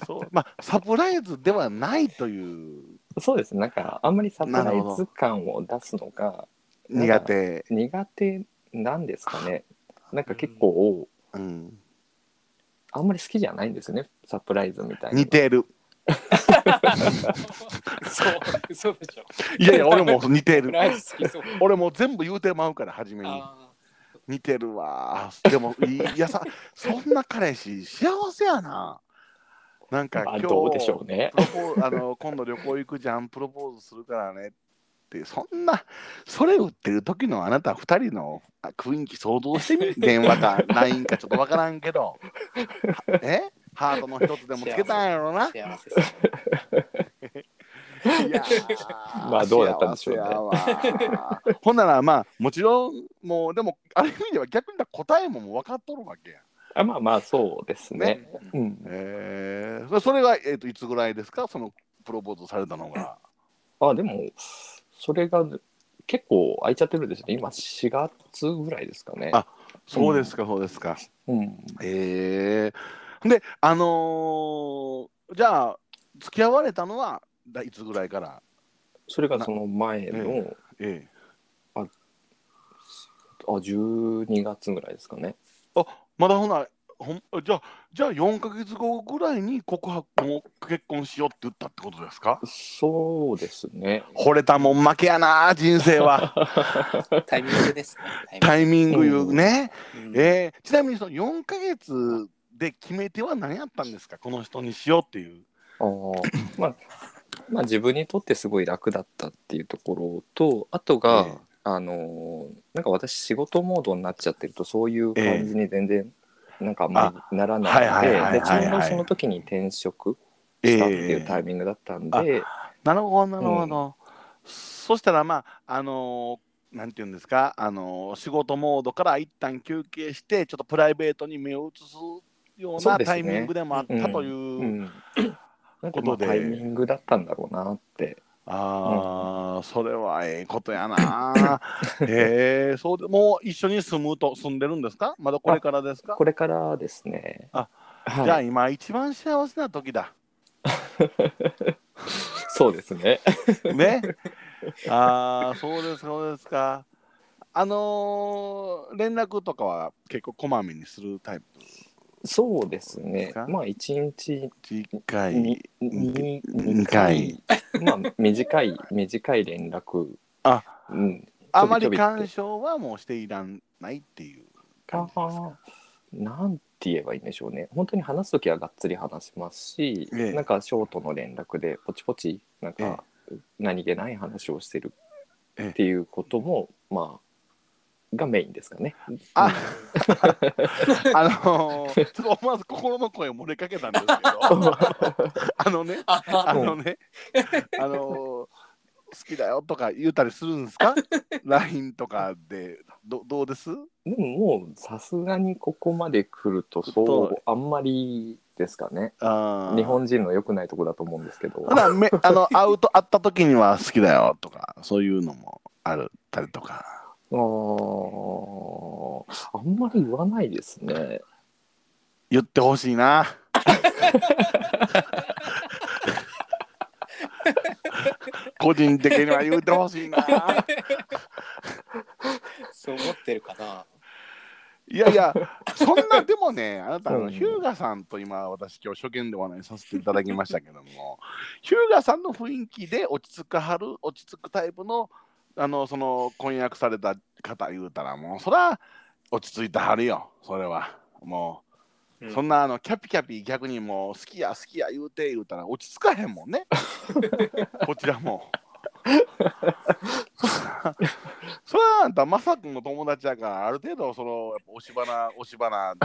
そう。まあサプライズではないという。そうです。なんかあんまりサプライズ感を出すのが苦手、苦手なんですかね。なんか結構うん、あんまり好きじゃないんですよねサプライズみたいな似てる。そう、嘘でしょ。いやいや俺も似てる。俺もう全部言うてまうから初めに。あ似てるわ。でもいいやさそんな彼氏幸せやな。なんか今日まあどうでしょうね。プロポーあの今度旅行行くじゃんプロポーズするからねってそんなそれ売ってる時のあなた二人のあ雰囲気想像してみ 電話か LINE かちょっとわからんけど。え？ハートの一つでもつけたんやろな。いやー まあどうだったんでしょうね。ほんならまあもちろんもうでもある意味では逆に答えももう分かっとるわけや。あまあまあそうですね。ね？うん、えー、それが、えー、といつぐらいですか？そのプロポーズされたのが。あでもそれが結構空いちゃってるんですね。今4月ぐらいですかね。あそうですか、そうですか。うん。えー、であのーじゃあ付き合われたのはいつぐらいから？それがその前の、ええあ12月ぐらいですかね。まだほなほんじゃあじゃあ4か月後ぐらいに告白も結婚しようって言ったってことですか？そうですね。惚れたもん負けやな人生は。タイミングですね。タイミングいうね、うんえーちなみにその4か月で決め手は何やったんですか？この人にしようっていう。あーまあまあ自分にとってすごい楽だったっていうところとあとが、ええ。あのーなんか私仕事モードになっちゃってるとそういう感じに全然なんかあんまりならないでちょうどその時に転職したっていうタイミングだったんで、なるほどなるほど、そしたらまああのーなんていうんですか、あのー仕事モードから一旦休憩してちょっとプライベートに目を移すようなタイミングでもあったといううん、なんことで。あタイミングだったんだろうなってああ、それはええことやな。へえ、そうでもう一緒に住むと住んでるんですか？まだこれからですか？これからですねあはい、じゃあ今一番幸せな時だ。そうですね ね。ああ、そうですそうですか。あのー連絡とかは結構こまめにするタイプ？そうですね。まあ一日一回。ににに二回。まあ短い 短い連絡。あ、うん。あまり干渉はもうしていらんないっていう感じですか？なんて言えばいいんでしょうね。本当に話す時はがっつり話しますし、ええ。なんかショートの連絡でポチポチなんか何気ない話をしてるっていうことも、まあがメインですかね。あ、あのー、ちょっと思わず心の声を漏れかけたんですけど、あのね、ああのね、あのー、好きだよとか言ったりするんですか ?LINE とかでどどうです？でももうさすがにここまで来るとそうあんまりですかね。日本人の良くないとこだと思うんですけど。ほなめあの会うと会った時には好きだよとかそういうのもあるたりとかあーあんまり言わないですね。言ってほしいな。個人的には言ってほしいな。そう思ってるかな。いやいや、そんなでもね、あなたあの、うんヒューガさんと今、私、今日初見でお話しさせていただきましたけども、ヒューガさんの雰囲気で落ち着かはる、落ち着くタイプの、あの、その婚約された方言うたら、もう、そら、落ち着いてはるよ、それは。もう、そんなあのキャピキャピ逆にもう好きや好きや言うて言うたら落ち着かへんもんね。こちらも。それはあんたまさくんの友達やからある程度そのやっぱ押し花押し花で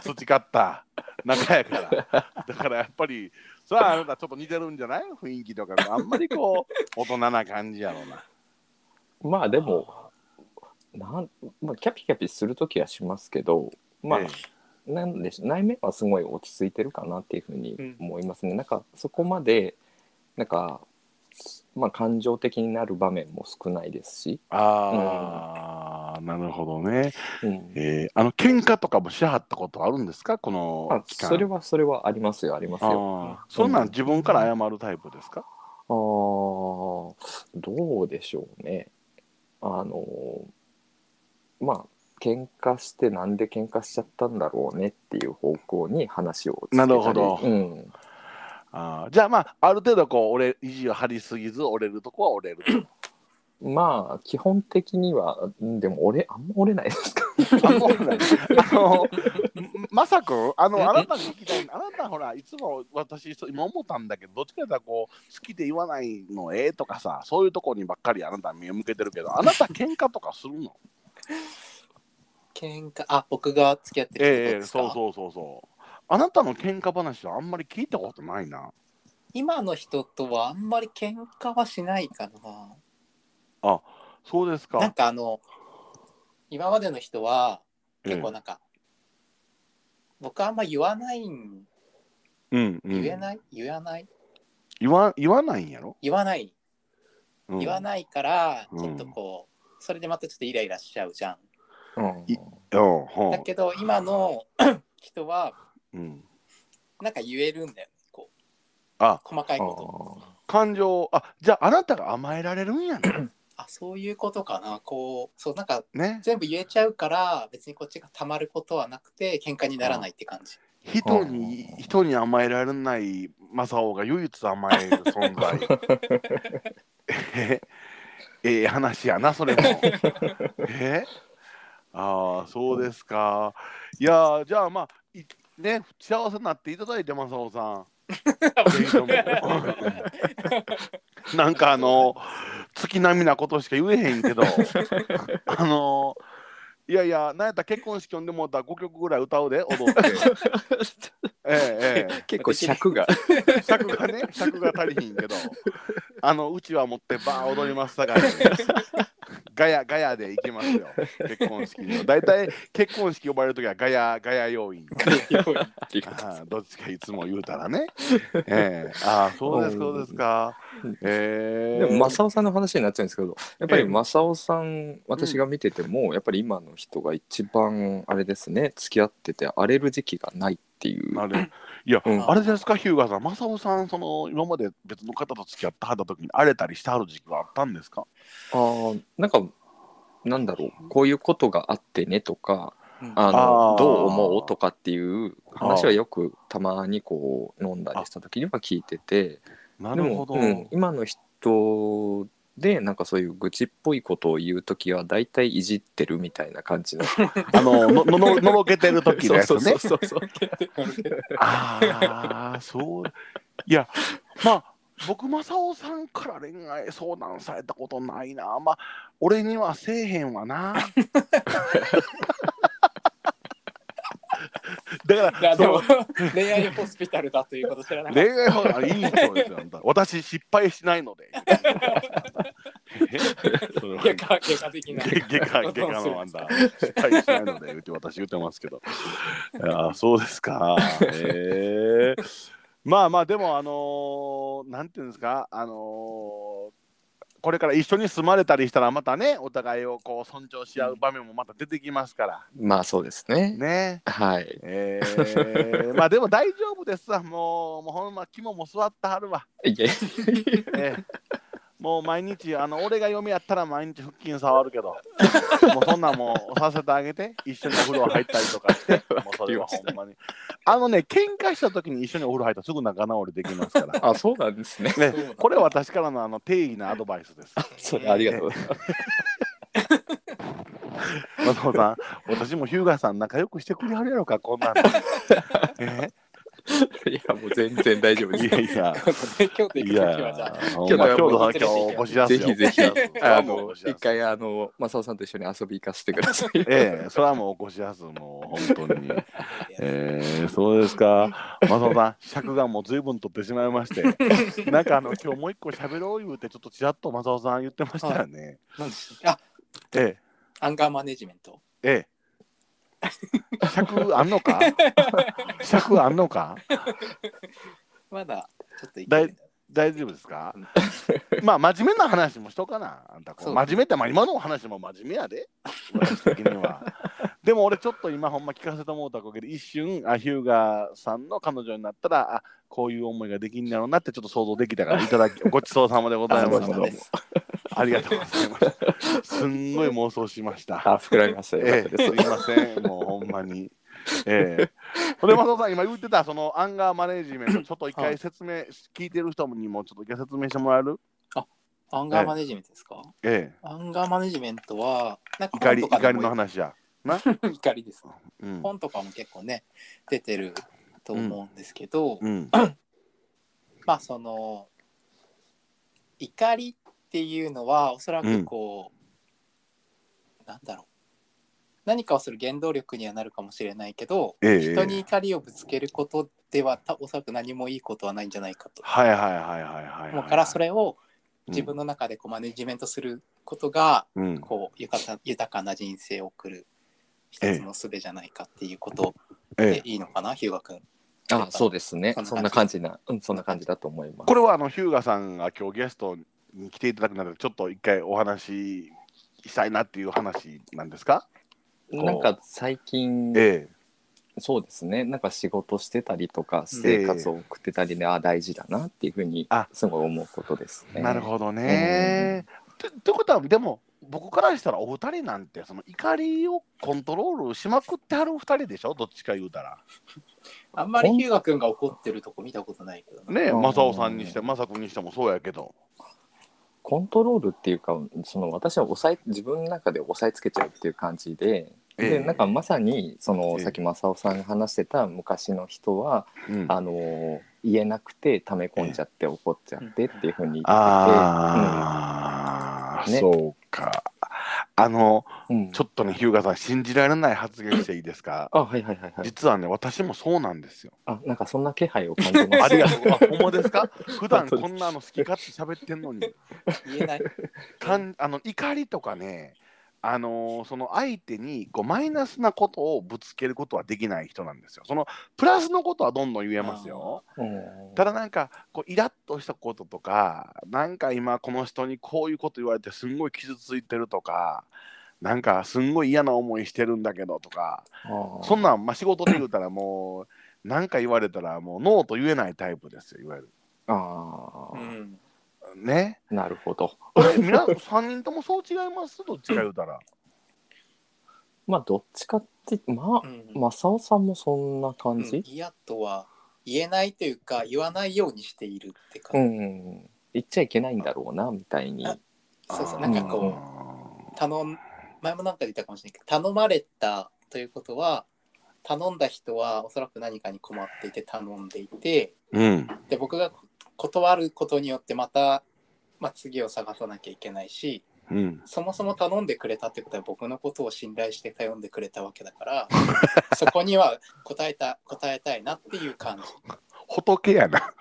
培った仲やから。だからやっぱりそれはあなたちょっと似てるんじゃない？雰囲気とかが。あんまりこう 大人な感じやろうな。まあでもなん、まあ、キャピキャピする時はしますけどまあ、えなんでしょう内面はすごい落ち着いてるかなっていうふうに思いますね。なんかそこまでなんか、まあ、感情的になる場面も少ないですし、ああ、なるほどね。うん。えー、あの喧嘩とかもしはったことあるんですか？このそれはそれはありますよ。ありますよ。そんなん自分から謝るタイプですか、あー。どうでしょうね。あのまあ喧嘩してなんで喧嘩しちゃったんだろうねっていう方向に話をなるほど。うん、あー。じゃあまあある程度こう折れ意地を張りすぎず折れるとこは折れるまあ基本的にはうんでも俺あんま折れないですか？あのあのまさくん？あのあなたに聞きたいあなたほらいつも私そう今思ったんだけどどっちかというとこう好きで言わないのえ？えとかさそういうとこにばっかりあな。た目を向けてるけどあなた喧嘩とかするの？喧嘩？あ僕が付き合ってる人ええですか、そうそうそうそう。あなたの喧嘩話はあんまり聞いたことないな。今の人とはあんまり喧嘩はしないかな。そうですか。なんかあの今までの人は結構なんか、僕あんま言わないんうんうん、言えない、言わない？言わ言わないんやろ、言わない。うん。言わないから、うんちょっとこうそれでまたちょっとイライラしちゃうじゃん。うん。だけど今の人はうん、なんか言えるんだよこう。あ。細かいこと。感情あじゃああなたが甘えられるんやね あそういうことかな。こうそうなんかね。全部言えちゃうから別にこっちがたまることはなくて喧嘩にならないって感じ。人に人に甘えられない正雄が唯一甘える存在。えええ話やなそれも。えああそうですか。いやじゃあまあいね幸せになっていただいて正雄さん。なんかあの月並みなことしか言えへんけど あのいやいやなんやったら結婚式呼んでもうたら5曲ぐらい歌うで踊って ええええ。結構尺が。尺がね尺が足りひんけど。あのうちは持ってバー踊りますさかいガヤガヤで行きますよ。結婚式には。大体結婚式呼ばれる時はガヤガヤ要員。どっちかいつも言うたらね。ええ。ああそうですそうですか。ええ。でも正雄さんの話になっちゃうんですけどやっぱり正雄さん私が見てても、やっぱり今の人が一番あれですね付き合ってて荒れる時期がないっていう。あれ。いや、うん。あれですか、ヒューガーさん、マサオさん、その今まで別の方と付き合ってはった時に荒れたりしてはる時期があったんですか？あーなんかなんだろうこういうことがあってねとかうん。あのどう思う？とかっていう話はよくたまにこう飲んだりした時には聞いてて。でも、なるほど。うん、今の人でなんかそういう愚痴っぽいことを言う時は大体いじってるみたいな感じの あの、ののののろけてる時のやつね。そうそうそう ああ、そう。いや、まあ、僕、マサオさんから恋愛相談されたことないな。まあ、俺にはせえへんわな。だから、いやでもそう恋愛ホスピタルだということ知らなかっ恋愛はあいい人 ですよ。あんた私、失敗しないので。えそれはた。外科外科的な。外科外科のあんた失敗しないので言って私言ってますけどいやそうですかへえまあまあでもあのーなんていうんですか？あのーこれから一緒に住まれたりしたらまたねお互いをこう尊重し合う場面もまた出てきますから。まあそうですね。ね。はい。えー、まあでも大丈夫ですわ。もうもうほんま肝も座ってはるわ。いや。ええもう毎日あの俺が嫁やったら毎日腹筋触るけど。もうそんなんもうさせてあげて一緒にお風呂入ったりとかして。もうそれはほんまに。あのね喧嘩した時に一緒にお風呂入ったらすぐ仲直りできますから。あそうなんですね。ね、これは私からのあの定義なアドバイスです。それありがとうございます。松本さん、私もヒューガーさん仲良くしてくれはるやろか、こんなんで。え いやもう全然大丈夫です。いやいや。京都行く時いやはじゃあ。今日お越しぜひぜひあの一一回あの正雄さんと一緒に遊び行かせてください。ええそれはもうお越しやすもう本当に。ええそうですか。マサオさん尺がもう随分取ってしまいまして。なんかあの今日もう一個喋ろう言うてちょっとちらっとマサオさん言ってましたよね、あえアンガーマネジメント。えええ 尺あんのか？尺あんのか？まだちょっといけだいる大丈夫ですか？まあ真面目な話もしとうかな。あんたこうそう真面目ってまあ今の話も真面目やで。私的には。でも俺ちょっと今ほんま聞かせてもうたおかげで一瞬あヒューガーさんの彼女になったらあこういう思いができんだろうなってちょっと想像できたからいただきごちそうさまでございましたあそうですありがとうございましたすんごい妄想しましたあ膨らみましたえすすいません、もうほんまに。ええ。それで、松尾さん、今言ってた、そのアンガーマネジメント、ちょっと一回説明、聞いてる人にもちょっと一回説明してもらえる？アンガーマネジメントですか、ええ。アンガーマネジメントはなんか怒り、怒り本とかでもの話や。な？怒りですねうん。本とかも結構ね出てると思うんですけど、うん。まあその怒りっていうのはおそらくこう、なんだろう。何かをする原動力にはなるかもしれないけど、ええ人に怒りをぶつけることではたおそらく何もいいことはないんじゃないかと。はいはいはいはいはい。思うからそれをうん。自分の中でこうマネジメントすることが、うん。こう豊か豊かな人生を送る一つの術じゃないかっていうことでえ。え。いいのかな、ヒューガ君。あそうですね。そんなそんな感じなうんそんな感じだと思います。これは、あの、ヒューガさんが今日ゲストに来ていただくなら、ちょっと一回お話ししたいなっていう話なんですか？なんか最近えそうですね。なんか仕事してたりとか生活を送ってたりで、あ大事だなっていうふうにあ。すごい思うことですえ。ね。なるほどね。ってってことは、でも、僕からしたらお二人なんてその怒りをコントロールしまくってはる二人でしょ？どっちか言うたら。あんまりヒューガ君が怒ってるとこ見たことないけどな。ねえうん。正雄さんにして正君にしてもそうやけどコントロールっていうかその私は抑え自分の中で押さえつけちゃうっていう感じで。ええ。でなんかまさにそのええ。さっき正雄さんが話してた昔の人は、うん。あの言えなくて溜め込んじゃって怒っちゃってっていうふうに言ってて、ああ、うん。ね。そうかあのうん。うんちょっとね日向さん信じられない発言していいですか？あはいはいはいはい。実はね私もそうなんですよ。あなんかそんな気配を感じます。ありがとう。あほんまですか？普段こんなの好き勝手喋ってんのに。言えない。かんあの怒りとかねあのーその相手にこうマイナスなことをぶつけることはできない人なんですよ。そのプラスのことはどんどん言えますよ。うんただなんかこうイラッとしたこととかなんか今この人にこういうこと言われてすんごい傷ついてるとかなんかすんごい嫌な思いしてるんだけどとかそんなん、まあ、仕事で言うたらもう何か言われたらもうノーと言えないタイプですよいわゆる。あーうん。ね。なるほど。これ皆3人ともそう違います？どっちか言うたら。まあどっちかってまあうん正雄さんもそんな感じ、嫌とは言えないというか言わないようにしているってう感じ。ん、言っちゃいけないんだろうなみたいに。あそうそうなんかこうう頼ん前もなんか言ったかもしれないけど頼まれたということは頼んだ人はおそらく何かに困っていて頼んでいてうん。で僕が断ることによってまた、まあ、次を探さなきゃいけないしうん。そもそも頼んでくれたってことは僕のことを信頼して頼んでくれたわけだから そこには答えた答えたいなっていう感じ仏やな。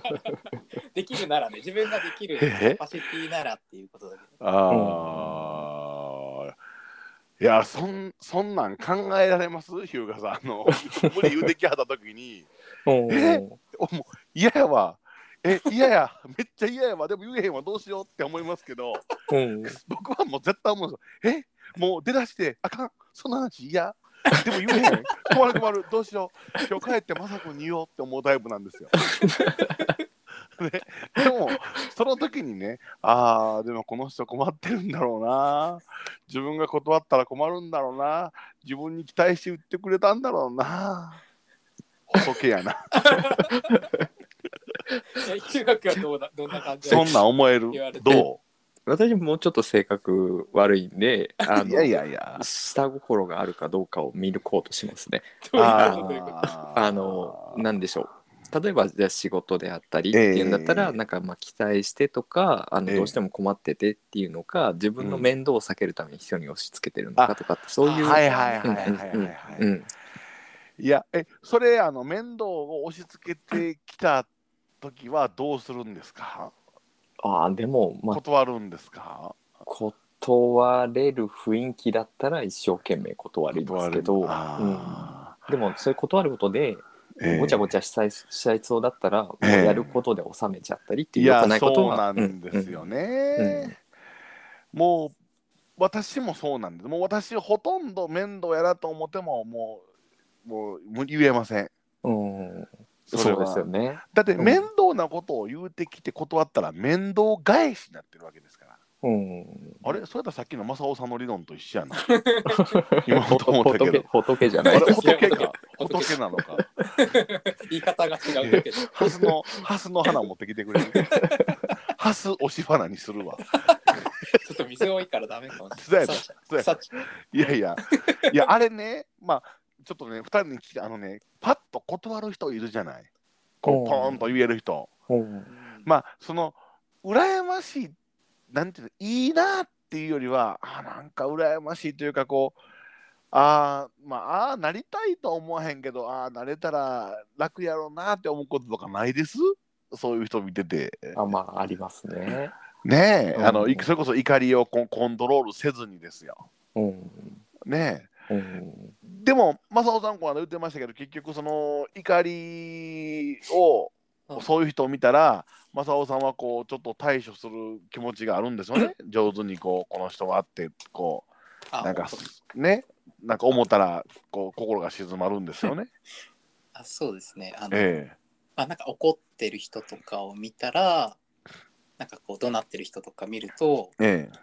できるならね自分ができるえ？キャパシティならっていうことだけどああ。いや、そん、そんなん考えられます？ヒューガさん。あの、無理言うてきはったときに、え？おもう嫌やわ。え、嫌や。めっちゃ嫌やわ。でも言えへんわ。どうしようって思いますけど、うん僕はもう絶対思うんですよ。え、もう出だして、あかん。そんな話嫌。でも言えへん。困る困る。どうしよう。今日帰ってまさくに言おうって思うタイプなんですよ。ね、でも、その時にね、ああ、でもこの人困ってるんだろうな。自分が断ったら困るんだろうな。自分に期待して言ってくれたんだろうな。仏やな。え中学はどうだどんな感じそんなん思える？言われて。ど私もうちょっと性格悪いんであのいやいやいや。下心があるかどうかを見抜こうとしますね。どういうあこと？どういうこと？ー。あのなんでしょう。例えばじゃあ仕事であったりっていうんだったら、ええ。なんかまあ期待してとかあのええ。どうしても困っててっていうのか、自分の面倒を避けるために人に押し付けてるのかとかってそういう。はいはいうんはいはいはいうんはい。うん。いや、え、それ、あの、面倒を押し付けてきた時はどうするんですか？ああでもまあ断るんですか？断れる雰囲気だったら一生懸命断りますけど、うん、あでもそれ断ることでーええ。ごちゃごちゃしたいしちゃいそうだったら、ええ。やることで収めちゃったりっていいうや良くないことそうはなんですようんね。もう私もそうなんです。もう私ほとんど面倒やなと思ってももうもう無言えません。うん。うんそうですよね。だってうん面倒なことを言うてきて断ったら面倒返しになってるわけですから。うん、あれ？それださっきの正雄さんの理論と一緒やな。今ふと思ったけ仏ど。仏じゃない仏か？仏仏なのか？言い方が違うけど。ハスのハスの花持ってきてくれる。ハス押し花にするわ。ちょっと水多いからダメかもしれない。いやいや、いや、あれね、まあ、ちょっとね、二人に聞いて、あのね、パッと断る人いるじゃない。こうポーンと言える人。うんまあ、その、羨ましい、なんていうの、いいなっていうよりは、あ、なんか羨ましいというか、こう、あーまあ、あーなりたいとは思わへんけど、ああ、なれたら楽やろうなって思うこととかないです？そういう人見てて。あまあありますね。ねえ、うんあの、いそれこそ怒りをコンコントロールせずにですよ。うんねえ。うんでも、正雄さんこの間言ってましたけど、結局、その怒りを、うんそういう人を見たら、正雄さんはこうちょっと対処する気持ちがあるんですよね。上手にこうこの人はって、こあう、なんかね、なんか思ったらこう心が静まるんですよね。あそうですね。あの、えまあ、なんか怒ってる人とかを見たら、なんかこう怒鳴ってる人とか見ると、ええ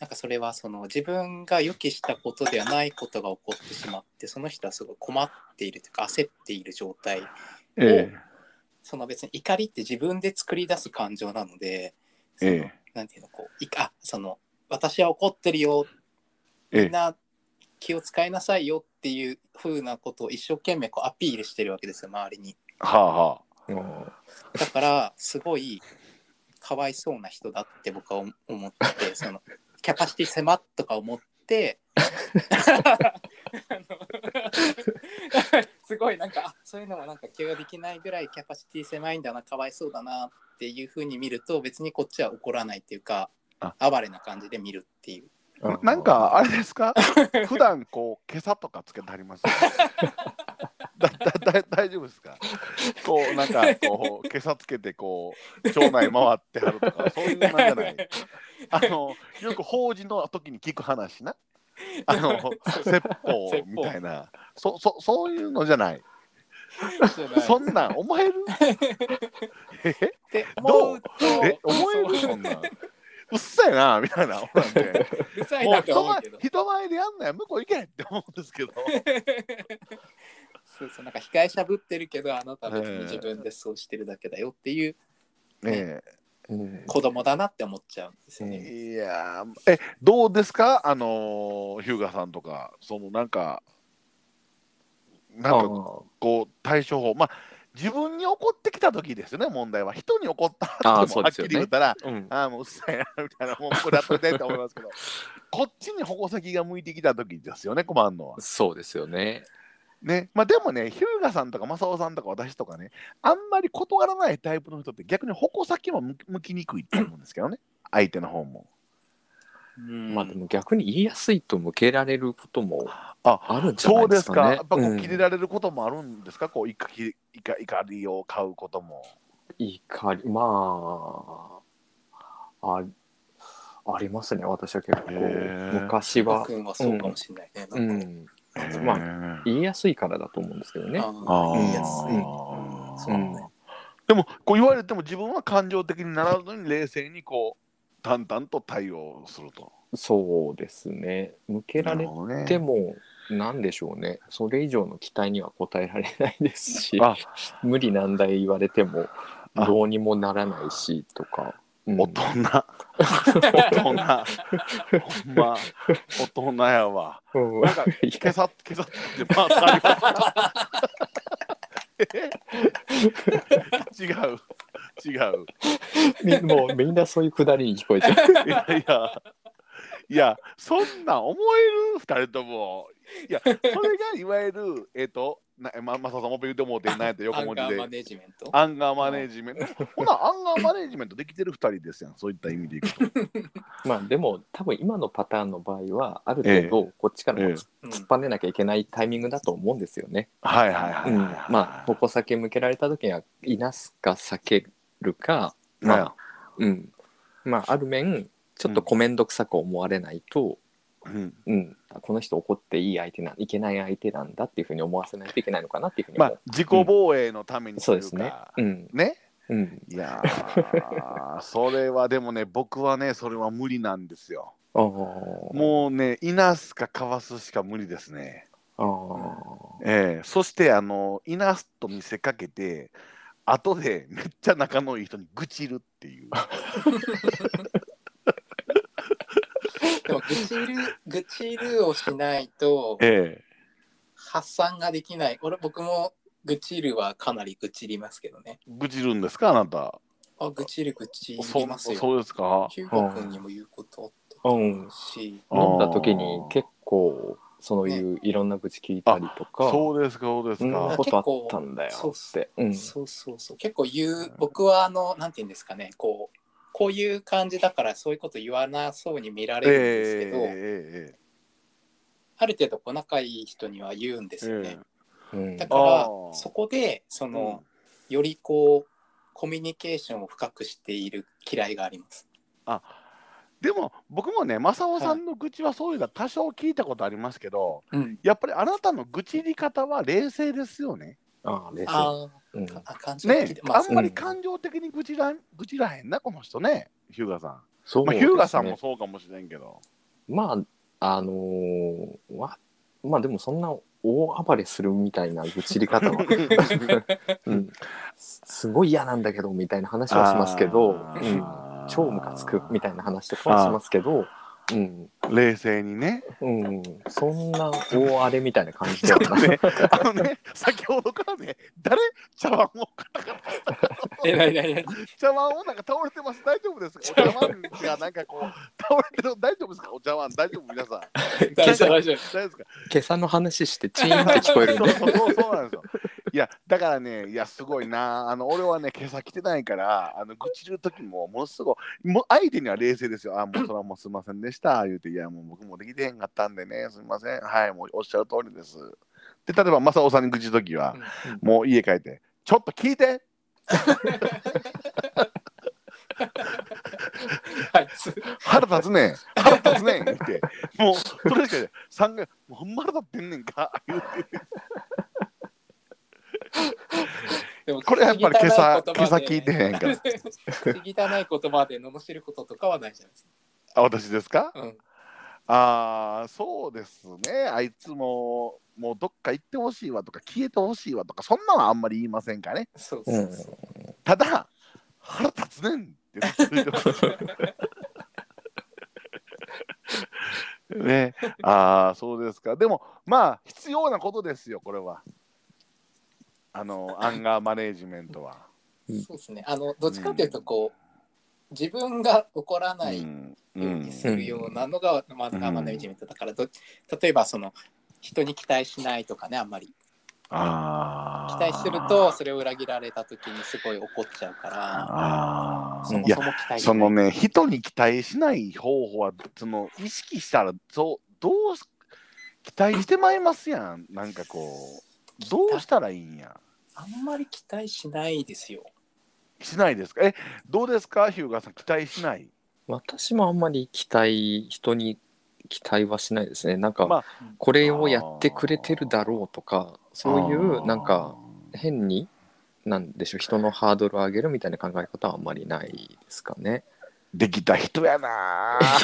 なんかそれはその自分が予期したことではないことが起こってしまって、その人はすごい困っているというか焦っている状態。ええ。その別に怒りって自分で作り出す感情なので、そのええなんていうのこういあその私は怒ってるよええ。みんな気を使いなさいよっていう風なことを一生懸命こうアピールしてるわけですよ周りに。はあはうん。だからすごいかわいそうな人だって僕は思思ってそのキャパシティ狭っとか思って すごいなんかあそういうのもなんか気ができないぐらいキャパシティ狭いんだなかわいそうだなっていう風に見ると別にこっちは怒らないっていうかあ。哀れな感じで見るっていう。あ。なんかあれですか？普段こう、今朝とかつけてありますだだだ 大丈夫ですか？こうなんか こう今朝つけてこう町内回ってはるとか そういうなんじゃない？あのよく法事の時に聞く話な？あの説法みたいな。そそそういうのじゃない？そんなん思える？え？どう思うとえ？思える？そんなん。うっさいなみたいなほらねうるさいなってもう人前思うけど人前でやんなよ。向こう行けって思うんですけどそうそうなんか控えしゃぶってるけどあなたは別に自分でそうしてるだけだよっていうねうん子供だなって思っちゃうんですよえね。いやーえどうですか？あのーヒューガさんとか。そのなんかなんかこう対処法。まあ自分に怒ってきた時ですよね問題は。人に怒ったってもはっきり言ったらうん。ああもううっさいなみたいなもうこれやっといてって思いますけど。こっちに矛先が向いてきた時ですよね困るのは。そうですよね。ね。まあ、でもねヒューガさんとか正雄さんとか私とかねあんまり断らないタイプの人って逆に矛先も向向きにくいと思うんですけどね。相手の方も。うん。まあでも逆に言いやすいと向けられることもああるんじゃなそいうでかね。ですすかやっぱこううん切れられることもあるんですか、こう怒り怒怒りを買うことも。怒りまああありますね私は結構。昔は、君はそうかもしれないね。うなんか。ん、まあ言いやすいからだと思うんですけどね。言いやすい。そうねでもこう言われても自分は感情的にならずに冷静にこう淡々と対応すると。そうですね。向けられてもなんでしょうね。それ以上の期待には応えられないですしあ。無理難題言われてもあ。どうにもならないしとか。うん大人。大人。ほんま。大人やわ。うん。なんかい今朝今朝ってまあ 違う。違う。みもうみんなそういうくだりに聞こえちゃう。いやいやいやそんなん思える二人とも。いや それがいわゆるえっ、となままささんも言うてもうて何やったア横文字で。ンガーマネジメント。アンガーマネージメント。ほなアンガーマネージメントできてる二人ですやんそういった意味でいくと。まあでも多分今のパターンの場合はある程度こっちからもええ。突うん突っ張ねなきゃいけないタイミングだと思うんですよね。はいはいはいうんはい、まあ矛先向けられた時にはいなすか避けるか、まあうん、まあある面ちょっとコメント臭く思われないと、うん、うん、この人怒っていい相手ないけない相手なんだっていうふうに思わせないといけないのかなっていうふうに思う。まあ自己防衛のためにというですね。か。うん、ね。うん、いやーそれはでもね僕はねそれは無理なんですよ。あー。もうねいなすかかわすしか無理ですね。あー。ええ。そしてあのいなすと見せかけて後でめっちゃ仲のいい人に愚痴るっていう でも、愚痴る、愚痴るをしないとええ。発散ができない。俺、僕も愚痴るはかなり愚痴りますけどね。愚痴るんですか？あなた。あ、愚痴る愚痴そうりますよ。そうですか？ヒューゴ君にも言うことうん。あったし、飲んだ時に結構そういういろんな愚痴聞いたりとか、そうですかそうですそん。なかことあったんだよそうって。うん。そうそうそう。結構言う、僕はあの、なんて言うんですかね、こう、こういう感じだからそういうこと言わなそうに見られるんですけど、ええある程度こう仲いい人には言うんですよね。うん。だからあー。そこでそええの、よりこうコミュニケーションを深くしている嫌いがあります。でも僕もね正雄さんの愚痴はそういうのは多少聞いたことありますけど、うん、やっぱりあなたの愚痴り方は冷静ですよね。ああ冷静。あうん。ーあ感情的ねああんまり感情的に愚痴らん愚痴らへんなこの人ね。ヒューガさん。まあ、そうですねヒューガさんもそうかもしれんけど。まああのーわまあでもそんな大暴れするみたいな愚痴り方は、うん、すすごい嫌なんだけどみたいな話はしますけど、あうん、ー超ムカつくみたいな話とかはしますけど、うん。冷静にね。うん、そんな大荒れみたいな感じちでね、あのね、先ほどからね、誰？茶碗をカタカタえ、なになになに茶碗をなんか倒れてます。大丈夫ですか？お茶碗がなんかこう、倒れてる大丈夫ですか？お茶碗。大丈夫？皆さん。大丈夫大丈夫。大丈夫ですか？今朝の話してチーンって聞こえるんで。そうそうそうそうなんですよ。いや、だからね、いや、すごいな。あの、俺はね、今朝来てないから、あの、愚痴る時も、ものすごい、もう相手には冷静ですよ。あ、もうそれはもうすいませんでした。言うて、いや、もう僕もできてへんかったんでね、すみません。はい、もうおっしゃる通りです。で、例えば、正雄さんに愚痴る時は、もう家帰って、ちょっと聞いて あいつ腹立つねん腹立つねん言って、もう、それしか言3回、もうほんま腹立ってんねんか言うて。でもこれやっぱり今朝、汚い言葉で今朝聞いてへんから。汚い言葉で罵ることとかはないじゃないですあ、私ですか？か。うん。ああ、そうですね。あいつも、もうどっか行ってほしいわとか、消えてほしいわとか、そんなのはあんまり言いませんかね。そうそうそう。ただ、腹立つねんって。ね、ああ、そうですか。でも、まあ、必要なことですよ、これは。あの、アンガーマネージメントは。そうですね。あの、どっちかというと、こう、自分が怒らないようにするようなのが、まあ、マネージメントだから、ど例えば、その、人に期待しないとかね、あんまり。ああ。期待すると、それを裏切られた時にすごい怒っちゃうから、ああ。そそ。そのね、人に期待しない方法は、その意識したら、そうどうし期待してまいりますやん。なんかこう、どうしたらいいんや。あんまり期待しないですよ。しないですか？え、どうですか、ヒューガーさん、期待しない？私もあんまり期待人に期待はしないですねなんか、まあこれをやってくれてるだろうとかそういうなんか、変になんでしょう？人のハードルを上げるみたいな考え方はあんまりないですかね。できた人やな。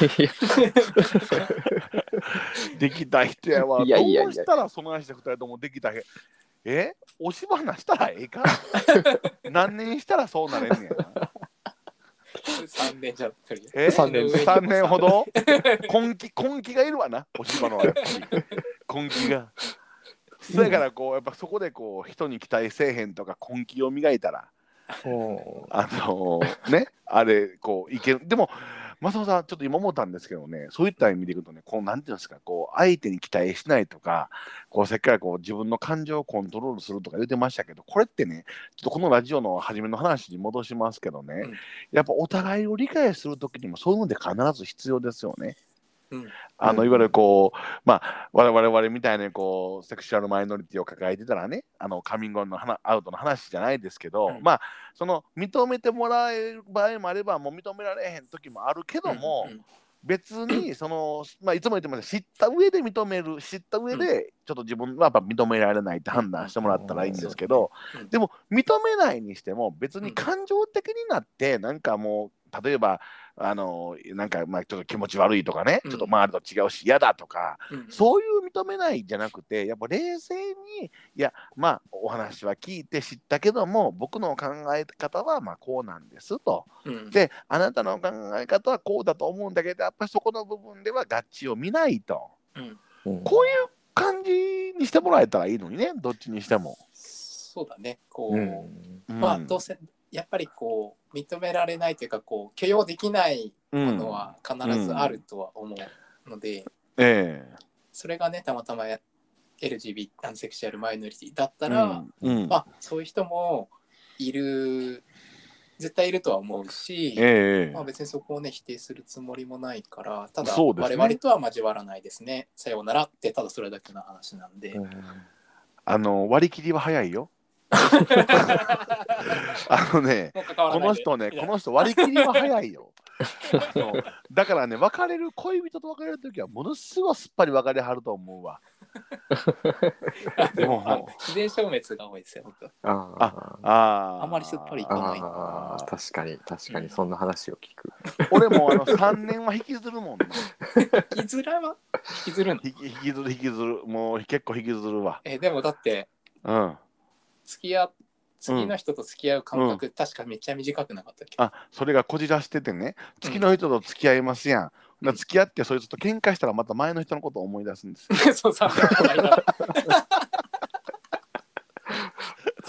できた人やわ。いやいやいやどうしたらその話で二人ともできたへ。え？押し花したらええか 何年したらそうなれんねや。3年じゃとりあえ？えず三年3年ほど？根気根気がいるわなお芝のは。やっぱり根気が。そやからこうやっぱそこでこう人に期待せえへんとか根気を磨いたらおあのね？あれこういける。でも正雄さんちょっと今思ったんですけどねそういった意味でいくとねこうなんていうんですかこう相手に期待しないとかこうせっかくこう自分の感情をコントロールするとか言ってましたけどこれってねちょっとこのラジオの初めの話に戻しますけどね、うんやっぱお互いを理解する時にもそういうので必ず必要ですよね。うん。うん。あのいわゆるこう、まあ、我々我々みたいにこうセクシュアルマイノリティを抱えてたらねあのカミングオンの話アウトの話じゃないですけど、うんまあその認めてもらえる場合もあればもう認められへん時もあるけども、うん別にその、まあ、いつも言ってます知った上で認める知った上でちょっと自分はやっぱ認められないって判断してもらったらいいんですけど、うんでも認めないにしても別に感情的になってなんかもう例えばあのなんかまあちょっと気持ち悪いとかね、うん。ちょっと周りと違うし嫌だとか。うんそういう認めないじゃなくてやっぱ冷静にいやまあお話は聞いて知ったけども僕の考え方はまあこうなんですと。うん。であなたの考え方はこうだと思うんだけどやっぱりそこの部分では合致を見ないと。こういう感じにしてもらえたらいいのにねどっちにしても。そうだね。こうう、ん。まあどうせやっぱりこう認められないというかこう許容できないうんものは必ずあるとは思うので、えそれがねたまたま LGBT アンセクシュアルマイノリティだったえら、うん。うん。まあそういう人もいる絶対いるとは思うし、ええ。まあ、別にそこをね否定するつもりもないからただ我々とは交わらないですね。さようならってただそれだけの話なんで、あの割り切りは早いよ。あのねこの人ねこの人割り切りは早いよ。だからね別れる恋人と別れる時はものすごいすっぱり別れはると思うわ。で もう自然消滅が多いですよ僕はああああーあんまりすっぱりいかないあー確かに確かにそんな話を聞く。俺もあの3年は引きずるもんね。引きずらは引きずるの？引き引きずる引きずるもう結構引きずるわ。えでもだってうん。付き合う次の人と付き合う間隔、確かめっちゃ短くなかったっけ、あそれがこじらしててね。次の人と付き合いますやん。うんだ付き合ってそいつと喧嘩したらまた前の人のことを思い出すんですよ。そう3年この間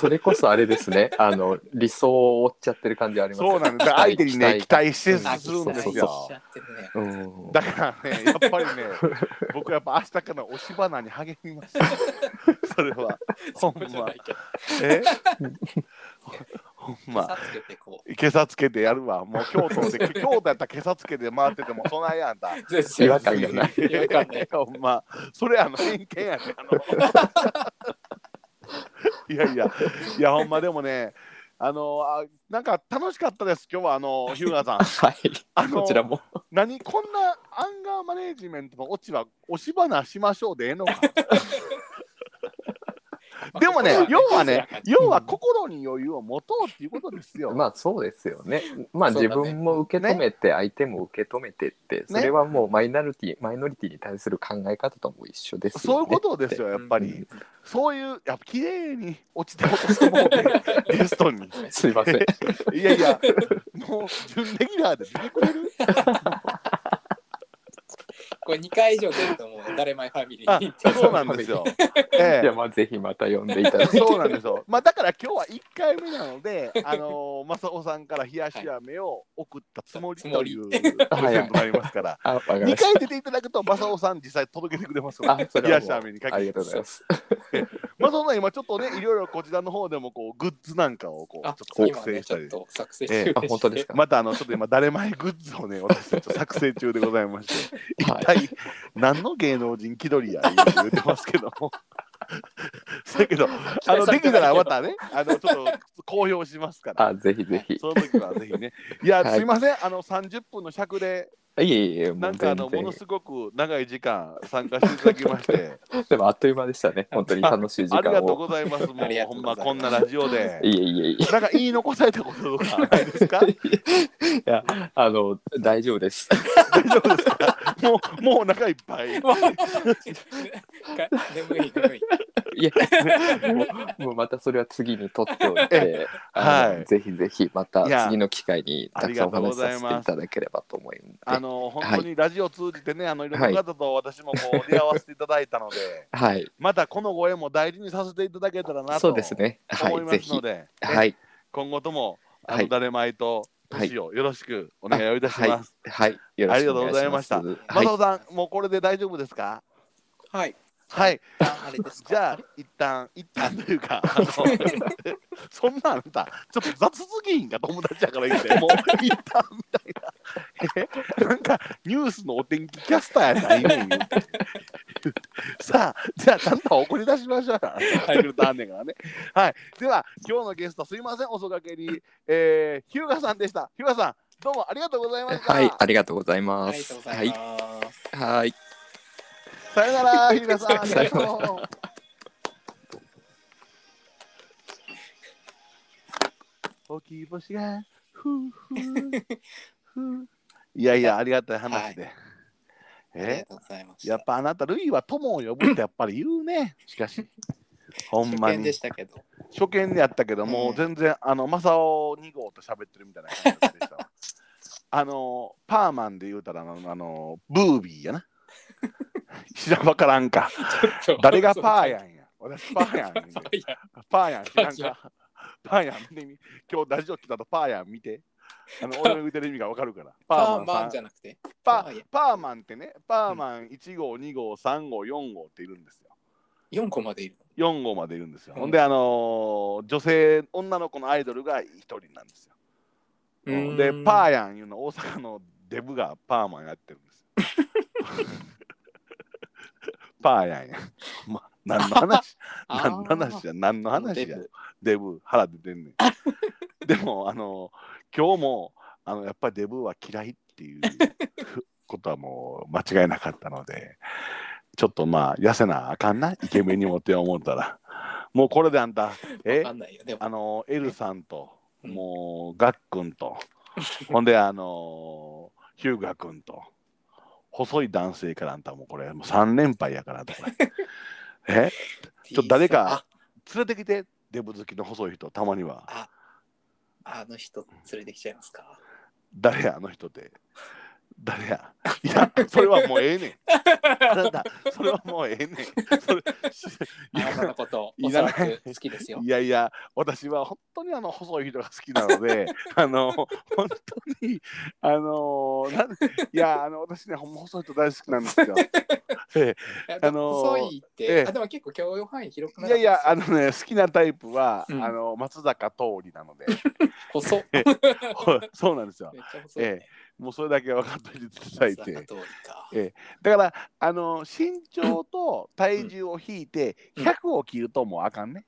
それこそあれですね。あの理想を追っちゃってる感じありますそうなんです。相手にね期待してるんですよだからね、やっぱりね、僕やっぱ明日から押し花に励みます。それは。ほんまえ？ほんま。さつけてこう今朝つけてやるわ。もう京都で、京都やったら今朝つけて回ってても、そないやんだ。違和感がない違和感ないほんま。それあの偏見やね。あのいやいや、いやほんまでもね、あのあなんか楽しかったです。今日はあのヒューガーさん。はい。あのこちらも。何こんなアンガーマネージメントのオチは押し花しましょうでええのか でもね要はね要は心に余裕を持とうっていうことですよ、まあそうですよね。まあ自分も受け止めて、相手も受け止めてって、それはもうマイノリティ、マイノリティに対する考え方とも一緒ですよね。そういうことですよやっぱり、うん。そういうやっぱ綺麗に落ちて落としても ゲストに。すいません。いやいやもう準レギュラーで出てくれる？これ2回以上出ると思う誰前ファミリあーにそうなんですよ、ええじゃあまあぜひまた呼んでいただいて。そうなんですよ。まあだから今日は1回目なので、あのー、正雄さんから冷やし飴を送ったつもりというプレゼントになりますから、あ、わかり2ました。回出ていただくと正雄さん実際届けてくれますので、、冷やし飴にかけて。ありがとうございます。正雄さん今ちょっとね、いろいろこちらの方でもこうグッズなんかをこうちょあっと作成したり。ょっと作成ええ。中あ本当ですか？またあのちょっと今誰前グッズをね私たち作成中でございまして。一はい。体何の芸能人気取りや言うて言ってますけど。もだけどあのできたらまたねあのちょっと公表しますから。あ、ぜひぜひ。その時はぜひね。いや、はい。すいません。あの30分の尺でいえいえ、もなうん全かあのもの然。すごく長い時間参加していただきまして でもあっという間でしたね。本当に楽しい時間ありがとうを。ございますもありがうほんとうございますまこんなラジオでいえいえいえ。なんか言い残されたこととかないですか？いや、あの、大丈夫です。大丈夫ですか？もうもうお腹いっぱいもう眠い眠い。いやもうもうまたそれは次に取っておいて、はいぜひぜひまた次の機会にたくさんお話しさせていただければと思うんで。あの本当にラジオ通じてね、あのいろんな方と私もこう出会わせていただいたので、はい、またこのご縁も大事にさせていただけたらなとそうですね。はい、思いま。すので、ねはい、今後ともあのはい誰まいと年をよろしくお願いをいたします。はい、よろしくお願いします。ありがとうございましたはいマサオさん、もうこれで大丈夫ですか？はい。はい。ああれですか。じゃあ一旦一旦というか、あの そんなあなたちょっと雑すぎんか友達やから言って。もう一旦みたいな。え？なんかニュースのお天気キャスターやないねん言うてさあじゃあちゃんと怒り出しましょうよはい。くるとあんねんからねはい。では今日のゲストすいません遅かけに、えー、日向さんでした。日向さんどうもありがとうございました、はい、ありがとうございまありがす。とうございます。はい、はい。さよなら日向さん。ありがとう大きい星がふうふう。ふ ういやいやありがたい話で、ありえがとうございました。やっぱあなたルイは友を呼ぶってやっぱり言うね。しかし。ほんま初見にでしたけど。初見でやったけども、うん。全然あのマサオ2号と喋ってるみたいな感じでしたわ。あのパーマンで言うたらあのあのブービーやな 知らんわからんか。誰がパーやんや。私パーやんパーやんパーやかパーやん見てみ今日ラジオ来たとパーやん見て。あの俺の言うてる意味がわかるから。パーマンじゃなくて。パパーや。パーマンってね。パーマン1号2号3号4号っているんですよ。4個までいる。4号までいるんですよ、うん。ほんであのー女性女の子のアイドルが1人なんですよ。うん。でパーヤンいうの大阪のデブがパーマンやってるんですよ パーヤンや。ま何の話？何の話や？何の話や？デブ。デブ腹出てんねん。でもあの今日もあのやっぱりデブは嫌いっていうことはもう間違いなかったのでちょっとまあ痩せなあかんな？イケメンにもって思ったら。もうこれであんたえ？あのエルさんとうん。もうガックンと。ほんであのヒューガ君と細い男性からあんたもうこれもう3連敗やからとこれ。え？ちょっと誰か連れてきて。デブ好きの細い人たまには。あ、ああの人連れてきちゃいますか？誰やあの人って誰や？いやそれはもうええねん。あなたそれはもうええねん。それしいあなたやのこと、いらおそないらく好きですよ。い。やいや私は本当にあの細い人が好きなので あの本当にあのなんいやあの私ねほんま細い人大好きなんですよ。えああのー細いって、ええ。あでも結構許容範囲広くえないやいやあのね好きなタイプは、うん。あの松坂桃李なので。細っ。そうなんですよ。ちゃ細い、ね。もうそれだけ分かっいていただいて。松坂通りか。えだからあの身長と体重を引いてうん。100を切るともうあかんね、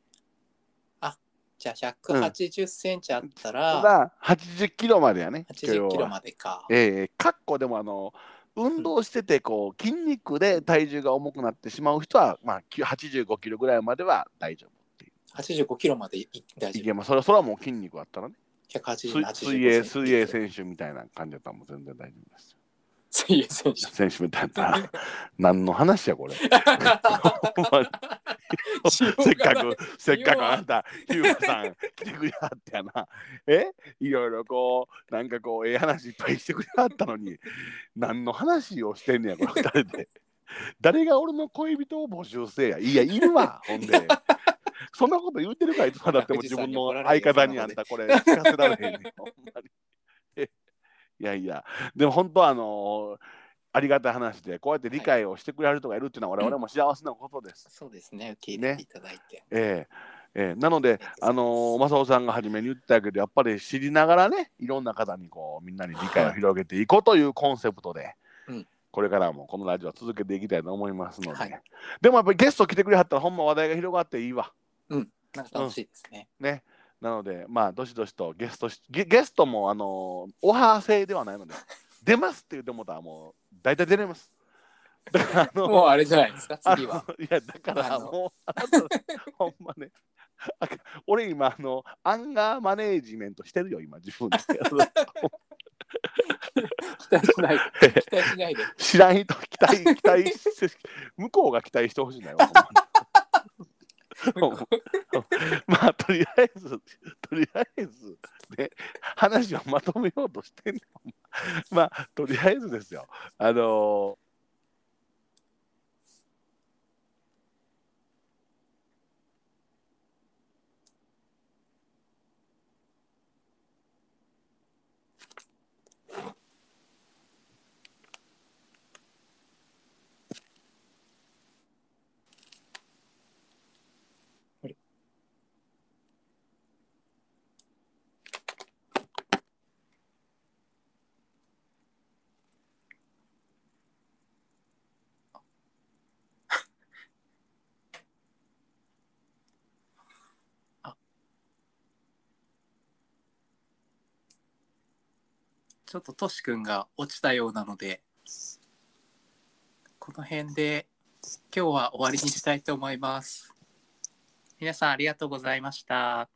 じゃあ180センチあったたら、だ80キロまでやね。80キロでまでか。ええかっこでもあの運動しててこう筋肉で体重が重くなってしまう人は、まあ、きゅ85キロぐらいまでは大丈夫ってい85キロまでい大うい丈けます。それはそれはもう筋肉あったらね。夫。180水85水泳水泳選手みたいな感じだったらもう全然大丈夫です水泳選手。選手みたいな。何の話やこれ。せっかくせっかくあんたヒューガさん来てくれはってやな。え？いろいろこうなんかこうええ話いっぱいしてくれはったのに何の話をしてんねやこの二人で。誰が俺の恋人を募集せえや。いやいるわほんでそんなこと言うてるからいつまでだっても自分の 相方にあんたこれ。聞かせられへんねいやいや。でも本当あのありがたい話でこうやって理解をしてくれる人がいるっていうのは我々も幸せなことです。そうですね、受け入れていただいて。ええええ。なので、あのー、正雄さんが初めに言ってたけどやっぱり知りながらねいろんな方にこうみんなに理解を広げていこうというコンセプトで、うん。これからもこのラジオは続けていきたいと思いますので、はい。でもやっぱりゲスト来てくれはったらほんま話題が広がっていいわ。なんか楽しいですね。ね。なので、まあ、どしどしとゲストし、ゲゲストも、あのー、オファー制ではないので、出ますって言ってもたら、もう、大体出れます。だから、あの、もうあれじゃないですか、あ次は。のいや、だから、もう、あなた、ほんまね。あ 俺今あのアンガーマネージメントしてるよ今自分で期待しないで。期待しないで。知らん人期待期待し向こうが期待してほしいんだよ。まあとりあえずとりあえずね話をまとめようとしてんの。まあとりあえずですよ。あのちょっとトシ君が落ちたようなので、この辺で今日は終わりにしたいと思います。皆さんありがとうございました。